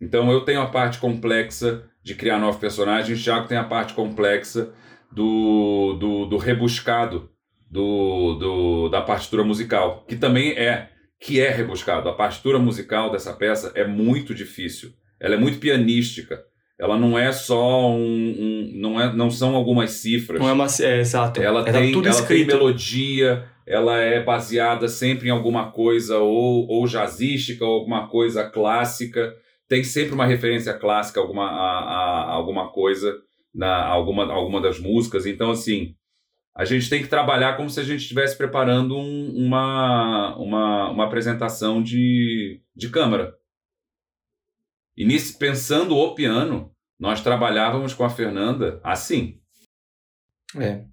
Então eu tenho a parte complexa de criar nove personagens, o Thiago tem a parte complexa do, do, do rebuscado do, do, da partitura musical, que também é que é rebuscado. A partitura musical dessa peça é muito difícil. Ela é muito pianística. Ela não é só um, um não é não são algumas cifras. Não é uma. É, exato. Ela, Era tem, tudo ela tem escrito. melodia, ela é baseada sempre em alguma coisa ou, ou jazzística ou alguma coisa clássica. Tem sempre uma referência clássica alguma, a, a- a alguma coisa, na alguma, alguma das músicas. Então, assim, a gente tem que trabalhar como se a gente estivesse preparando um- uma, uma, uma apresentação de, de câmara. E nisso, pensando o piano, nós trabalhávamos com a Fernanda assim. É.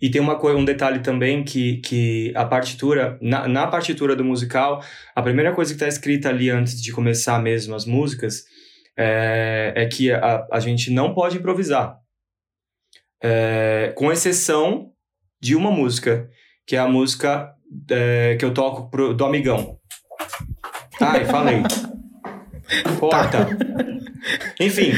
E tem uma coisa, um detalhe também que, que a partitura, na, na partitura do musical, a primeira coisa que está escrita ali antes de começar mesmo as músicas é, é que a, a gente não pode improvisar. É, com exceção de uma música, que é a música é, que eu toco pro, do Amigão. Ai, *laughs* falei. Porta. Enfim,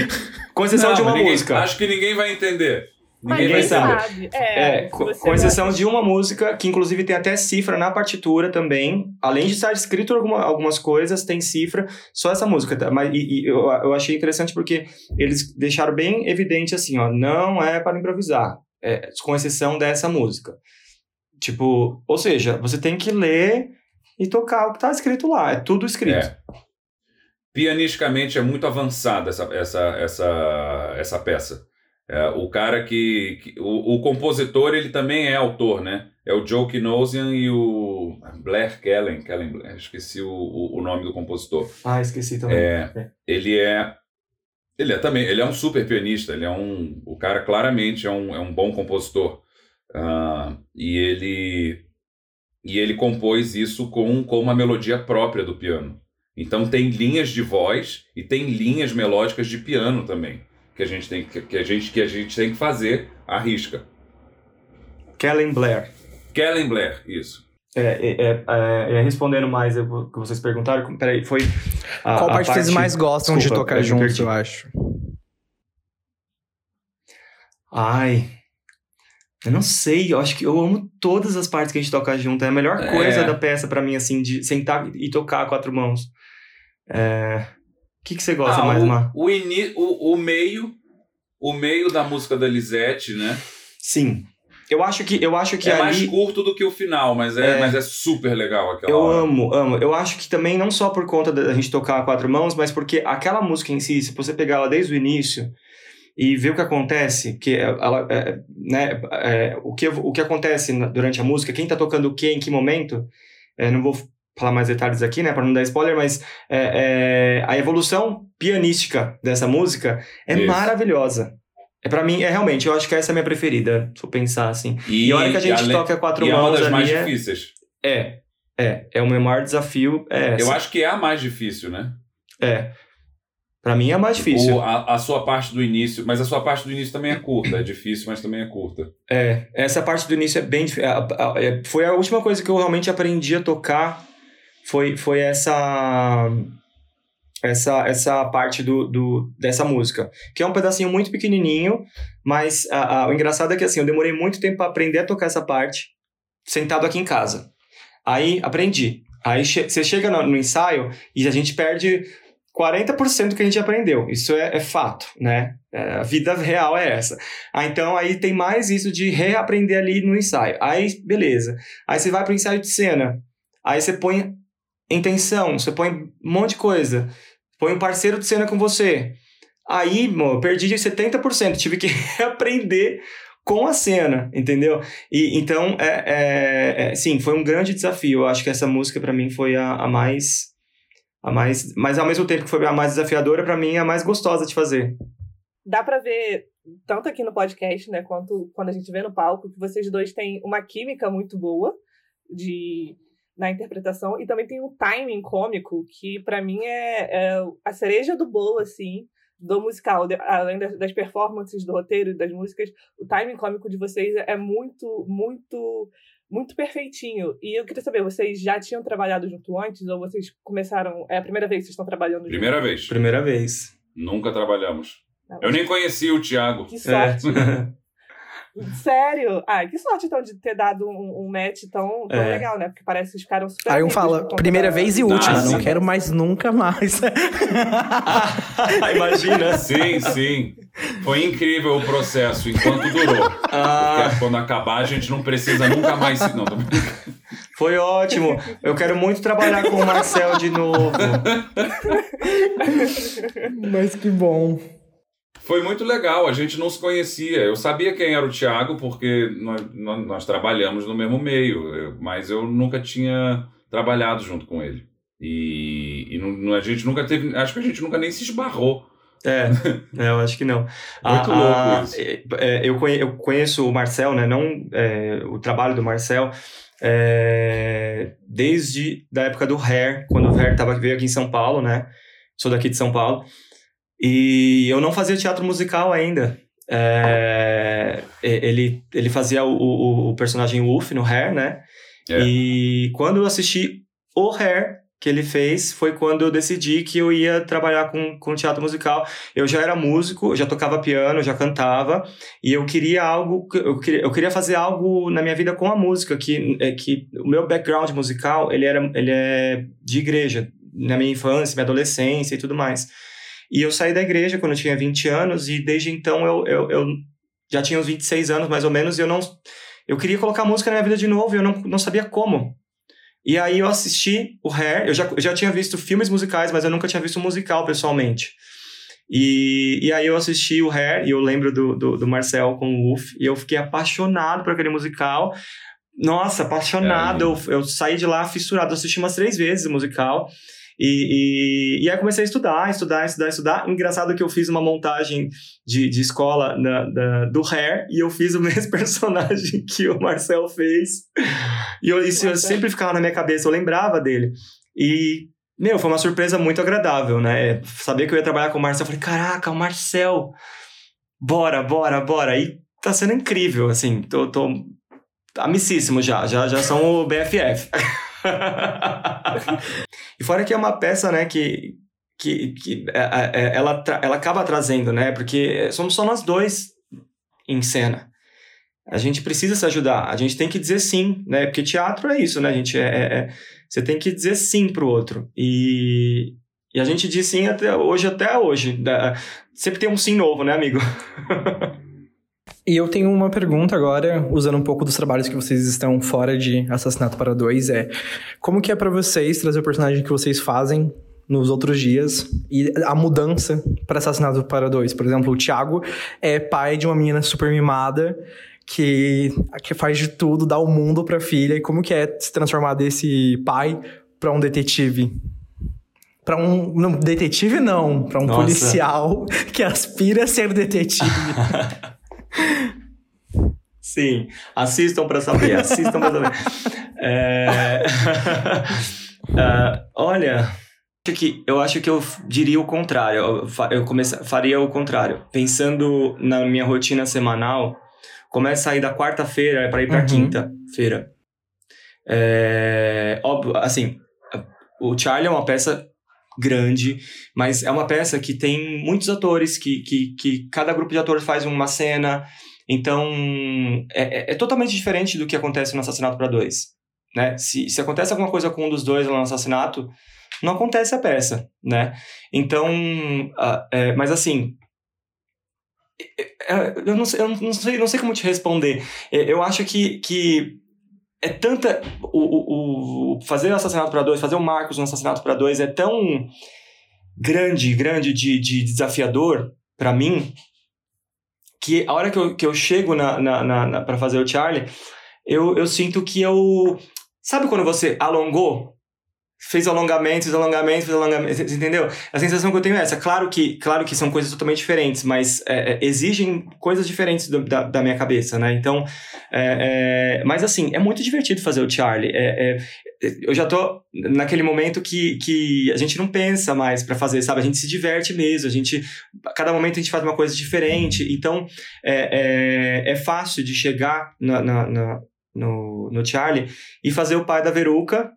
com exceção Não, de uma ninguém- música. Acho que ninguém vai entender. Ninguém vai ninguém saber. sabe. É, É, com exceção de uma música, que inclusive tem até cifra na partitura também. Além de estar escrito alguma- algumas coisas, tem cifra, só essa música. tá? Mas, e, e eu, eu achei interessante porque eles deixaram bem evidente assim, ó, não é para improvisar, é, com exceção dessa música. Tipo, ou seja, você tem que ler e tocar o que tá escrito lá, é tudo escrito. É. Pianisticamente é muito avançada essa, essa, essa, essa peça. É, o cara que. que- o, o compositor, ele também é autor, né? É o Joe Kinosian e o Blair Kellen. Kellen Blair, esqueci o, o, o nome do compositor. Ah, esqueci também. É, ele é. Ele é também. Ele é um super pianista. Ele é um. O cara claramente é um, é um bom compositor. Ah, e ele. E ele compôs isso com, com uma melodia própria do piano. Então tem linhas de voz e tem linhas melódicas de piano também que a gente tem que, que a gente que a gente tem que fazer à risca. Kellen Blair. Kellen Blair, isso. É, é, é, é, é, respondendo mais o que vocês perguntaram, peraí, foi. a- Qual a parte, vocês mais gostam de Desculpa, tocar eu me juntos, perdi. eu acho? Ai. Eu não sei, eu acho que eu amo todas as partes que a gente toca junto. É a melhor É. coisa da peça pra mim, assim, de sentar e tocar a quatro mãos. É... O que, que você gosta Ah, mais, o, Mar? o, o, o meio o meio da música da Lisette, né? Sim. Eu acho que, eu acho que é ali. mais curto do que o final, mas é, É. mas é super legal aquela Eu hora. amo, amo. Eu acho que também não só por conta da gente tocar a quatro mãos, mas porque aquela música em si, se você pegar ela desde o início e ver o que acontece, que ela, é, né, é, o, que, o que acontece durante a música, quem tá tocando o que, em que momento, é, não vou falar mais detalhes aqui, né, para não dar spoiler, mas é, é, a evolução pianística dessa música é Isso. maravilhosa. É para mim, é realmente, eu acho que essa é a minha preferida, se eu pensar assim. E, a hora que a gente além- toca a quatro e é uma mãos das ali mais é, difíceis. é, é, é o meu maior desafio. É, Eu essa. acho que é a mais difícil, né? É. Pra mim é mais difícil. A, a sua parte do início, mas a sua parte do início também é curta, é difícil, mas também é curta. É, essa parte do início é bem difícil. Foi a última coisa que eu realmente aprendi a tocar. Foi, foi essa. Essa, essa parte do, do, dessa música. Que é um pedacinho muito pequenininho, mas a- a- o engraçado é que assim, eu demorei muito tempo pra aprender a tocar essa parte, sentado aqui em casa. Aí aprendi. Aí che você chega no, no, ensaio e a gente perde 40% do que a gente aprendeu. Isso é, é fato, né? É, a vida real é essa. Ah, então aí tem mais isso de reaprender ali no ensaio. Aí, beleza. Aí você vai para o ensaio de cena. Aí você põe intenção, você põe um monte de coisa. Põe um parceiro de cena com você. Aí, mano, eu perdi 70%. Tive que *laughs* reaprender com a cena, entendeu? E então, é, é, é, sim, foi um grande desafio. Eu acho que essa música para mim foi a, a, mais, a mais, mas ao mesmo tempo que foi a mais desafiadora, para mim é a mais gostosa de fazer. Dá para ver tanto aqui no podcast, né, quanto quando a gente vê no palco, que vocês dois têm uma química muito boa de na interpretação e também tem um timing cômico que para mim é, é a cereja do bolo assim do musical, além das performances, do roteiro e das músicas, o timing cômico de vocês é muito, muito, muito perfeitinho. E eu queria saber, vocês já tinham trabalhado junto antes ou vocês começaram. É a primeira vez que vocês estão trabalhando junto? Primeira vez. Primeira vez. Nunca trabalhamos. Não, eu nem conhecia o Thiago. Que sorte. É. *laughs* Sério? Ah, que sorte então de ter dado um, um match tão, tão é. legal, né? Porque parece que eles ficaram super. Aí um fala, primeira vez e última, ah, não quero mais nunca mais. *laughs* Imagina. Sim, sim. Foi incrível o processo enquanto durou. Ah. Porque quando acabar, a gente não precisa nunca mais. Não, tô... Foi ótimo. Eu quero muito trabalhar com o Marcel de novo. Mas que bom. Foi muito legal, a gente não se conhecia. Eu sabia quem era o Thiago porque nós, nós, trabalhamos no mesmo meio, mas eu nunca tinha trabalhado junto com ele. E, e não, a gente nunca teve. Acho que a gente nunca nem se esbarrou. É, *laughs* é eu acho que não. Muito a, louco isso. É, é eu, conheço, eu conheço o Marcel, né? Não é, o trabalho do Marcel. É, desde da época do Hair, quando o Hair tava, veio aqui em São Paulo, né? Sou daqui de São Paulo. E eu não fazia teatro musical ainda. É, ele, ele fazia o, o, o, personagem Wolf no Hair, né? É. E quando eu assisti o Hair que ele fez, foi quando eu decidi que eu ia trabalhar com, com teatro musical. Eu já era músico, já tocava piano, já cantava, e eu queria algo, eu queria, eu queria fazer algo na minha vida com a música, que, é, que o meu background musical, ele, era, ele é de igreja, na minha infância, minha adolescência e tudo mais. E eu saí da igreja quando eu tinha 20 anos, e desde então eu, eu, eu já tinha uns 26 anos, mais ou menos, e eu não. Eu queria colocar música na minha vida de novo, e eu não, não sabia como. E aí eu assisti o Hair, eu já, eu já tinha visto filmes musicais, mas eu nunca tinha visto um musical pessoalmente. E, e aí eu assisti o Hair, e eu lembro do, do, do Marcel com o Wolf, e eu fiquei apaixonado por aquele musical. Nossa, apaixonado. É, eu, eu saí de lá fissurado, eu assisti umas três vezes o musical. E, e, e aí comecei a estudar, estudar, estudar, estudar. Engraçado que eu fiz uma montagem de, de escola na, da, do Hair e eu fiz o *laughs* mesmo personagem que o Marcel fez. E eu, isso eu sempre ficava na minha cabeça, eu lembrava dele. E, meu, foi uma surpresa muito agradável, né? Saber que eu ia trabalhar com o Marcel, eu falei, caraca, o Marcel, bora, bora, bora. E tá sendo incrível, assim, tô, tô amicíssimo já, já, já são o BFF. *laughs* e fora que é uma peça, né, que, que, que é, é, é, ela, ela acaba trazendo, né, porque somos só nós dois em cena. A gente precisa se ajudar, a gente tem que dizer sim, né, porque teatro é isso, né, a gente é, é, você tem que dizer sim pro outro. E, e a gente diz sim até hoje, até hoje. Sempre tem um sim novo, né, amigo? *laughs* E eu tenho uma pergunta agora, usando um pouco dos trabalhos que vocês estão fora de Assassinato para Dois, é como que é para vocês trazer o personagem que vocês fazem nos outros dias e a mudança para Assassinato para Dois? Por exemplo, o Thiago é pai de uma menina super mimada que, que faz de tudo, dá o mundo pra filha, e como que é se transformar desse pai para um detetive? para um não, detetive não, para um Nossa. policial que aspira a ser detetive. *laughs* Sim, assistam para saber, assistam para saber. é... uh, *laughs* olha, que, eu acho que eu diria o contrário, eu, eu comece, faria o contrário. Pensando na minha rotina semanal, começa a sair da quarta-feira para ir para uhum. quinta-feira. É, óbvio, assim, o Charlie é uma peça grande, mas é uma peça que tem muitos atores, que, que, que cada grupo de atores faz uma cena. Então, é, é, é totalmente diferente do que acontece no Assassinato para Dois. né? Se, se acontece alguma coisa com um dos dois lá no assassinato, não acontece a peça, né? Então, uh, é, mas assim, é, é, eu não sei, eu não sei, não sei como te responder. Eu acho que, que é tanta. O, o, o fazer o assassinato para dois, fazer o Marcos no assassinato para dois é tão grande, grande de, de desafiador para mim que a hora que eu, que eu chego na, na, na, na para fazer o Charlie, eu, eu sinto que eu. Sabe quando você alongou? Fez alongamentos, alongamentos, alongamentos, entendeu? A sensação que eu tenho é essa. Claro que, claro que são coisas totalmente diferentes, mas é, é, exigem coisas diferentes do, da, da minha cabeça, né? Então, é, é, mas assim, é muito divertido fazer o Charlie. É, é, eu já tô naquele momento que, que a gente não pensa mais para fazer, sabe? A gente se diverte mesmo, a gente... Cada momento a gente faz uma coisa diferente, então é fácil de chegar na, na, na no, no Charlie e fazer o pai da Veruca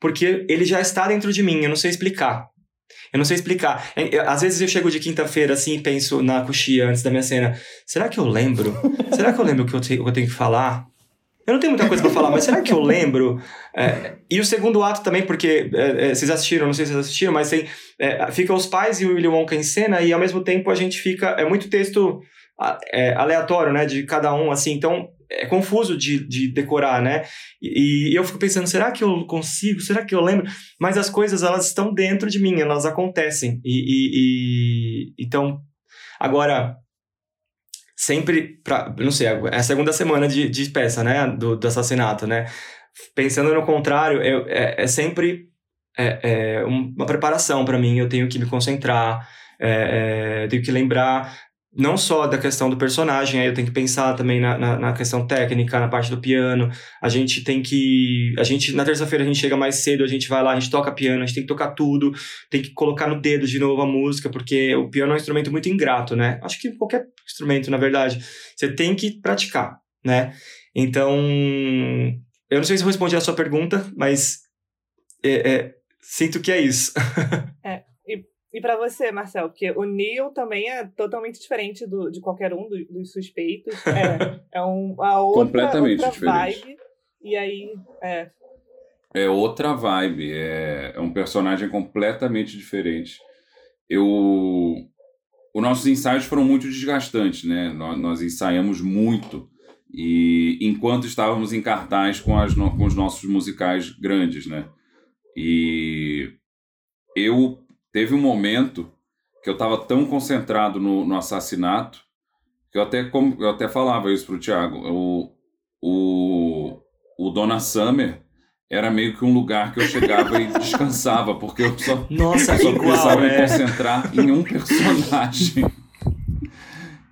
porque ele já está dentro de mim, eu não sei explicar. Eu não sei explicar. Às vezes eu chego de quinta-feira assim e penso na coxia antes da minha cena. Será que eu lembro? *laughs* será que eu lembro o que eu, te, eu tenho que falar? Eu não tenho muita coisa para falar, mas será que eu lembro? É, e o segundo ato também, porque é, é, vocês assistiram, não sei se vocês assistiram, mas tem, é, fica os pais e o Willy Wonka em cena e ao mesmo tempo a gente fica. É muito texto é, aleatório, né, de cada um, assim. Então é confuso de, de decorar, né? E, e, eu fico pensando, será que eu consigo? Será que eu lembro? Mas as coisas, elas estão dentro de mim, elas acontecem. E, e, e então, agora, sempre, pra, não sei, é a segunda semana de, de peça, né? Do, do assassinato, né? Pensando no contrário, eu, é, é sempre é, é uma preparação para mim, eu tenho que me concentrar, é, é, tenho que lembrar não só da questão do personagem, aí eu tenho que pensar também na, na, na, questão técnica, na parte do piano. A gente tem que. A gente, na terça-feira, a gente chega mais cedo, a gente vai lá, a gente toca piano, a gente tem que tocar tudo, tem que colocar no dedo de novo a música, porque o piano é um instrumento muito ingrato, né? Acho que qualquer instrumento, na verdade, você tem que praticar, né? Então. Eu não sei se eu respondi a sua pergunta, mas. É, é, sinto que é isso. é, *laughs* e para você, Marcel, porque o Neil também é totalmente diferente do, de qualquer um do, dos suspeitos. É, *laughs* é um, a outra, Completamente outra diferente. vibe. E aí, é. É outra vibe. É, é um personagem completamente diferente. Eu. Os nossos ensaios foram muito desgastantes, né? Nós, nós ensaiamos muito. E enquanto estávamos em cartaz com, as, com os nossos musicais grandes, né? E eu Teve um momento que eu estava tão concentrado no, no, assassinato que eu até, como, eu até falava isso pro Thiago. O, o, o Dona Summer era meio que um lugar que eu chegava e *laughs* descansava, porque eu só, Nossa, eu só igual, precisava é. me concentrar em um personagem.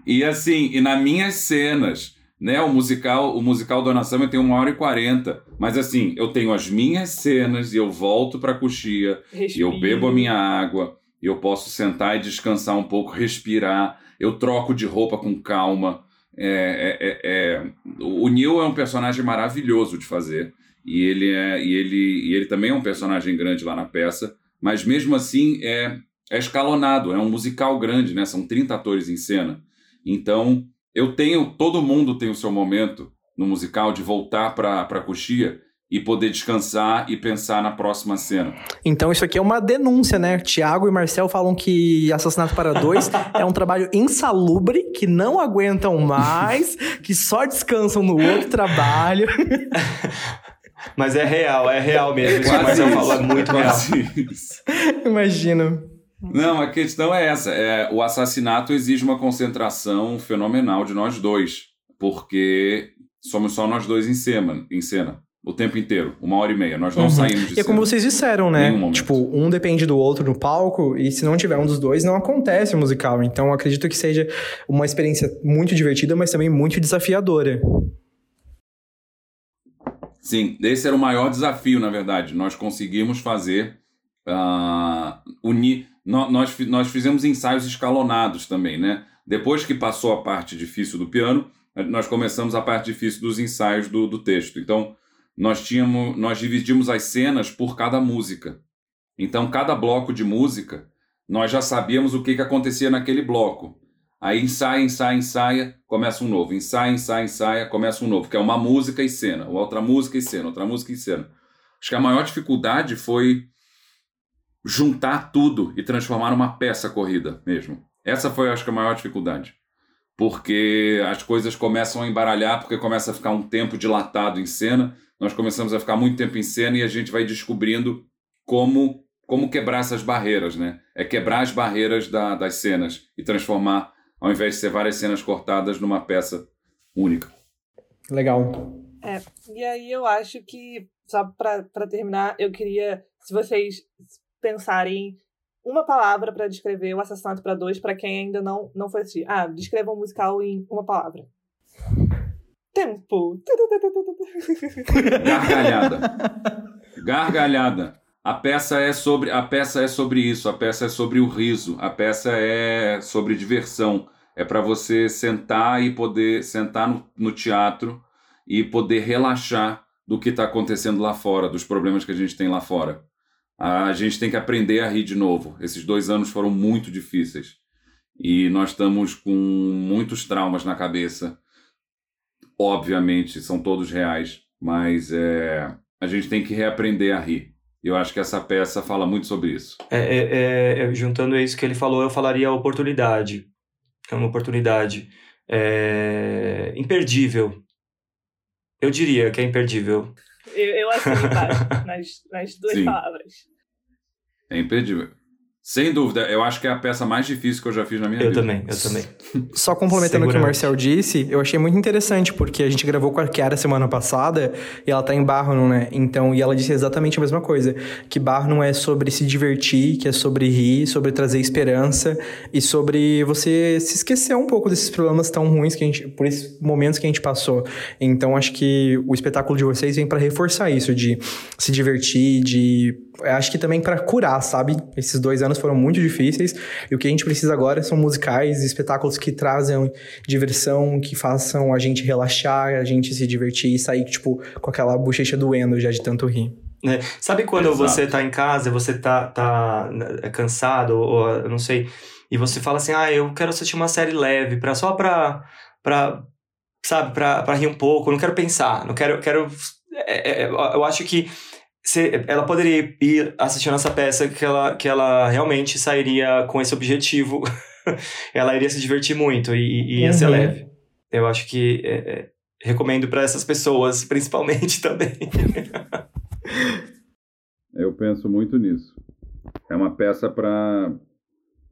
E assim, e nas minhas cenas, né? O musical, o musical Dona Summer tem uma hora e quarenta. Mas assim, eu tenho as minhas cenas e eu volto pra coxia, e eu bebo a minha água, e eu posso sentar e descansar um pouco, respirar, eu troco de roupa com calma. É, é, é, é... o Neil é um personagem maravilhoso de fazer. E ele, é, e, ele, e ele também é um personagem grande lá na peça, mas mesmo assim é, é escalonado, é um musical grande, né? São 30 atores em cena. Então, eu tenho, todo mundo tem o seu momento no musical de voltar para a coxia e poder descansar e pensar na próxima cena. Então isso aqui é uma denúncia, né? Tiago e Marcel falam que Assassinato para Dois *laughs* é um trabalho insalubre, que não aguentam mais, que só descansam no outro trabalho. *laughs* Mas é real, é real mesmo. Isso que o Marcel falou é muito real. Imagino. Não, a questão é essa. É, o assassinato exige uma concentração fenomenal de nós dois, porque somos só nós dois em cena, em cena o tempo inteiro, uma hora e meia. Nós não uhum. saímos de E é como vocês disseram, né? Tipo, um depende do outro no palco, e se não tiver um dos dois, não acontece o musical. Então, acredito que seja uma experiência muito divertida, mas também muito desafiadora. Sim, esse era o maior desafio, na verdade. Nós conseguimos fazer uh, unir nós, nós fizemos ensaios escalonados também, né? Depois que passou a parte difícil do piano, nós começamos a parte difícil dos ensaios do, do texto. Então, nós tínhamos, nós dividimos as cenas por cada música. Então, cada bloco de música, nós já sabíamos o que, que acontecia naquele bloco. Aí ensaia, ensaia, ensaia, começa um novo. Ensaia, ensaia, ensaia, começa um novo. Que é uma música e cena, outra música e cena, outra música e cena. Acho que a maior dificuldade foi juntar tudo e transformar numa peça corrida mesmo. Essa foi, acho que, a maior dificuldade. Porque as coisas começam a embaralhar, porque começa a ficar um tempo dilatado em cena. Nós começamos a ficar muito tempo em cena e a gente vai descobrindo como, como quebrar essas barreiras, né? É quebrar as barreiras da, das cenas e transformar ao invés de ser várias cenas cortadas numa peça única. Legal. É, e aí eu acho que, só pra terminar, eu queria, se vocês pensarem uma palavra pra descrever o Assassinato para Dois, pra quem ainda não, não foi assistir. Ah, descreva um musical em uma palavra. Tempo. *laughs* Gargalhada. Gargalhada. A peça é sobre a peça é sobre isso, a peça é sobre o riso, a peça é sobre diversão. É para você sentar e poder sentar no, no teatro e poder relaxar do que está acontecendo lá fora, dos problemas que a gente tem lá fora. A gente tem que aprender a rir de novo. Esses dois anos foram muito difíceis e nós estamos com muitos traumas na cabeça. Obviamente, são todos reais, mas é, a gente tem que reaprender a rir. Eu acho que essa peça fala muito sobre isso. É, é, é, juntando isso que ele falou, eu falaria oportunidade. É uma oportunidade é, imperdível. Eu diria que é imperdível. Eu, eu assino *laughs* nas, nas duas Sim. palavras. É imperdível. Sem dúvida, eu acho que é a peça mais difícil que eu já fiz na minha Eu vida. também, eu *laughs* também. Só complementando o que o. Marcel disse, eu achei muito interessante, porque a gente gravou com a Kiara semana passada e ela tá em Barnum, né? Então, e ela disse exatamente a mesma coisa: que Barnum é sobre se divertir, que é sobre rir, sobre trazer esperança e sobre você se esquecer um pouco desses problemas tão ruins que a gente, por esses momentos que a gente passou. Então, acho que o espetáculo de vocês vem pra reforçar isso, de se divertir, de. Eu Acho que também pra curar, sabe? Esses dois anos foram muito difíceis e o que a gente precisa agora são musicais, espetáculos que trazem diversão, que façam a gente relaxar, a gente se divertir e sair, tipo, com aquela bochecha doendo já de tanto rir. né? Sabe quando Exato. você tá em casa, você tá, tá né, cansado, ou eu não sei, e você fala assim, ah, eu quero assistir uma série leve, pra, só pra, pra sabe, pra, pra rir um pouco, eu não quero pensar, não quero, quero é, é, eu acho que se- ela poderia ir assistindo essa peça que ela, que ela realmente sairia com esse objetivo, *laughs* ela iria se divertir muito e, e ia ser Uhum. leve. Eu acho que é, é, recomendo pra essas pessoas, *laughs* principalmente também. Eu penso muito nisso. É uma peça para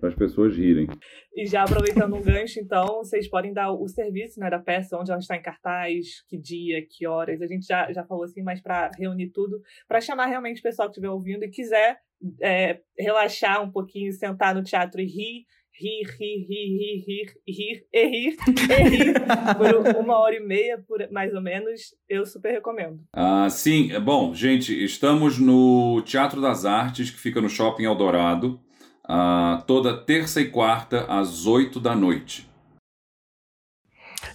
as pessoas rirem. E já aproveitando um gancho, então, vocês podem dar o serviço né, da peça, onde ela está em cartaz, que dia, que horas. A gente já, já falou assim, mas para reunir tudo, para chamar realmente o pessoal que estiver ouvindo e quiser é, relaxar um pouquinho, sentar no teatro e rir, rir, rir, rir, rir, rir, rir e rir, e rir *laughs* por uma hora e meia, por, mais ou menos, eu super recomendo. Ah, sim, é bom, gente, estamos no Teatro das Artes, que fica no Shopping Eldorado, ah, toda terça e quarta, às 8 da noite.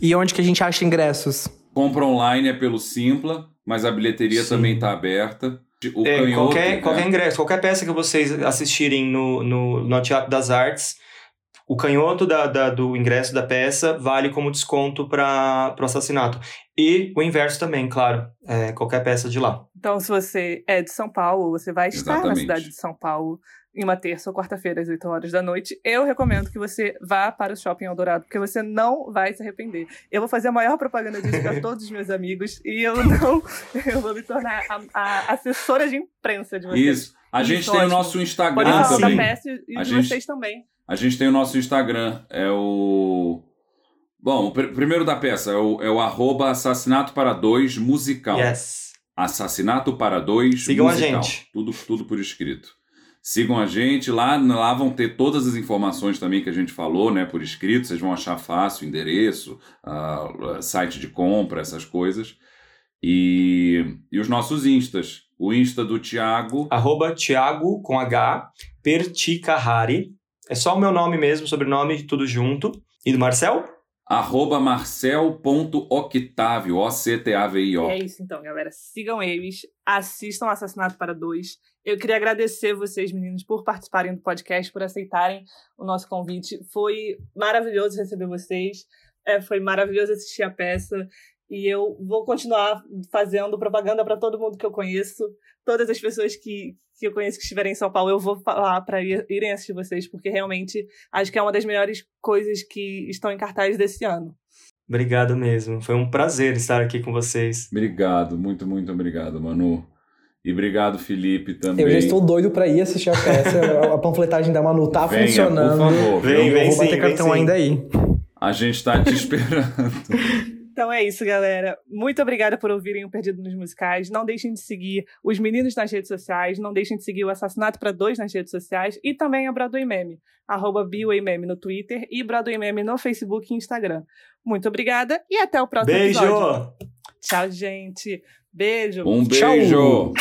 E onde que a gente acha ingressos? Compra online é pelo Simpla, mas a bilheteria Sim. também está aberta. O É, canhoto, qualquer, né? qualquer ingresso, qualquer peça que vocês assistirem no, no, no Teatro das Artes, o canhoto da, da- do ingresso da peça vale como desconto para o assassinato. E o inverso também, claro. É, qualquer peça de lá. Então, se você é de São Paulo, você vai estar na Exatamente. cidade de São Paulo em uma terça ou quarta-feira, às 8 horas da noite, eu recomendo que você vá para o Shopping Eldorado, porque você não vai se arrepender. Eu vou fazer a maior propaganda disso para *laughs* todos os meus amigos e eu não. *laughs* Eu vou me tornar a, a assessora de imprensa de vocês. Isso. A Isso, gente tem o ótimo. nosso Instagram Podem Ah, falar da também. peça e A de gente- vocês também. A gente tem o nosso Instagram, é o. Bom, o pr- primeiro da peça é o, é o arroba assassinato para dois musical. Yes. Assassinato para dois Sigam a musical. gente. Tudo, tudo por escrito. Sigam a gente, lá, lá vão ter todas as informações também que a gente falou, né, por escrito, vocês vão achar fácil, endereço, ah, site de compra, essas coisas. E, e os nossos instas. O insta do Thiago, Arroba Thiago com H, Perticahari. É só o meu nome mesmo, sobrenome, tudo junto. E do Marcel? arroba marcel.octavio, O-C-T-A-V-I-O. É isso então, galera. Sigam eles, assistam Assassinato para Dois. Eu queria agradecer vocês, meninos, por participarem do podcast, por aceitarem o nosso convite. Foi maravilhoso receber vocês. É, foi maravilhoso assistir a peça. E eu vou continuar fazendo propaganda para todo mundo que eu conheço. Todas as pessoas que, que eu conheço que estiverem em São Paulo, eu vou falar para ir, irem assistir vocês, porque realmente acho que é uma das melhores coisas que estão em cartaz desse ano. Obrigado mesmo. Foi um prazer estar aqui com vocês. Obrigado, muito, muito obrigado, Manu. E obrigado, Felipe, também. Eu já estou doido pra ir assistir a peça. *laughs* a panfletagem da Manu tá Venha, funcionando. Por favor, Vem, eu vem vou bater sim, cartão vem ainda aí. A gente tá te esperando. Então é isso, galera. Muito obrigada por ouvirem o Perdido nos Musicais. Não deixem de seguir os meninos nas redes sociais. Não deixem de seguir o Assassinato para Dois nas redes sociais. E também a Broadway Meme. Arroba Meme no Twitter e Broadway Meme no Facebook e Instagram. Muito obrigada e até o próximo Beijo! episódio. Tchau, gente. Beijo. Um Tchau. beijo.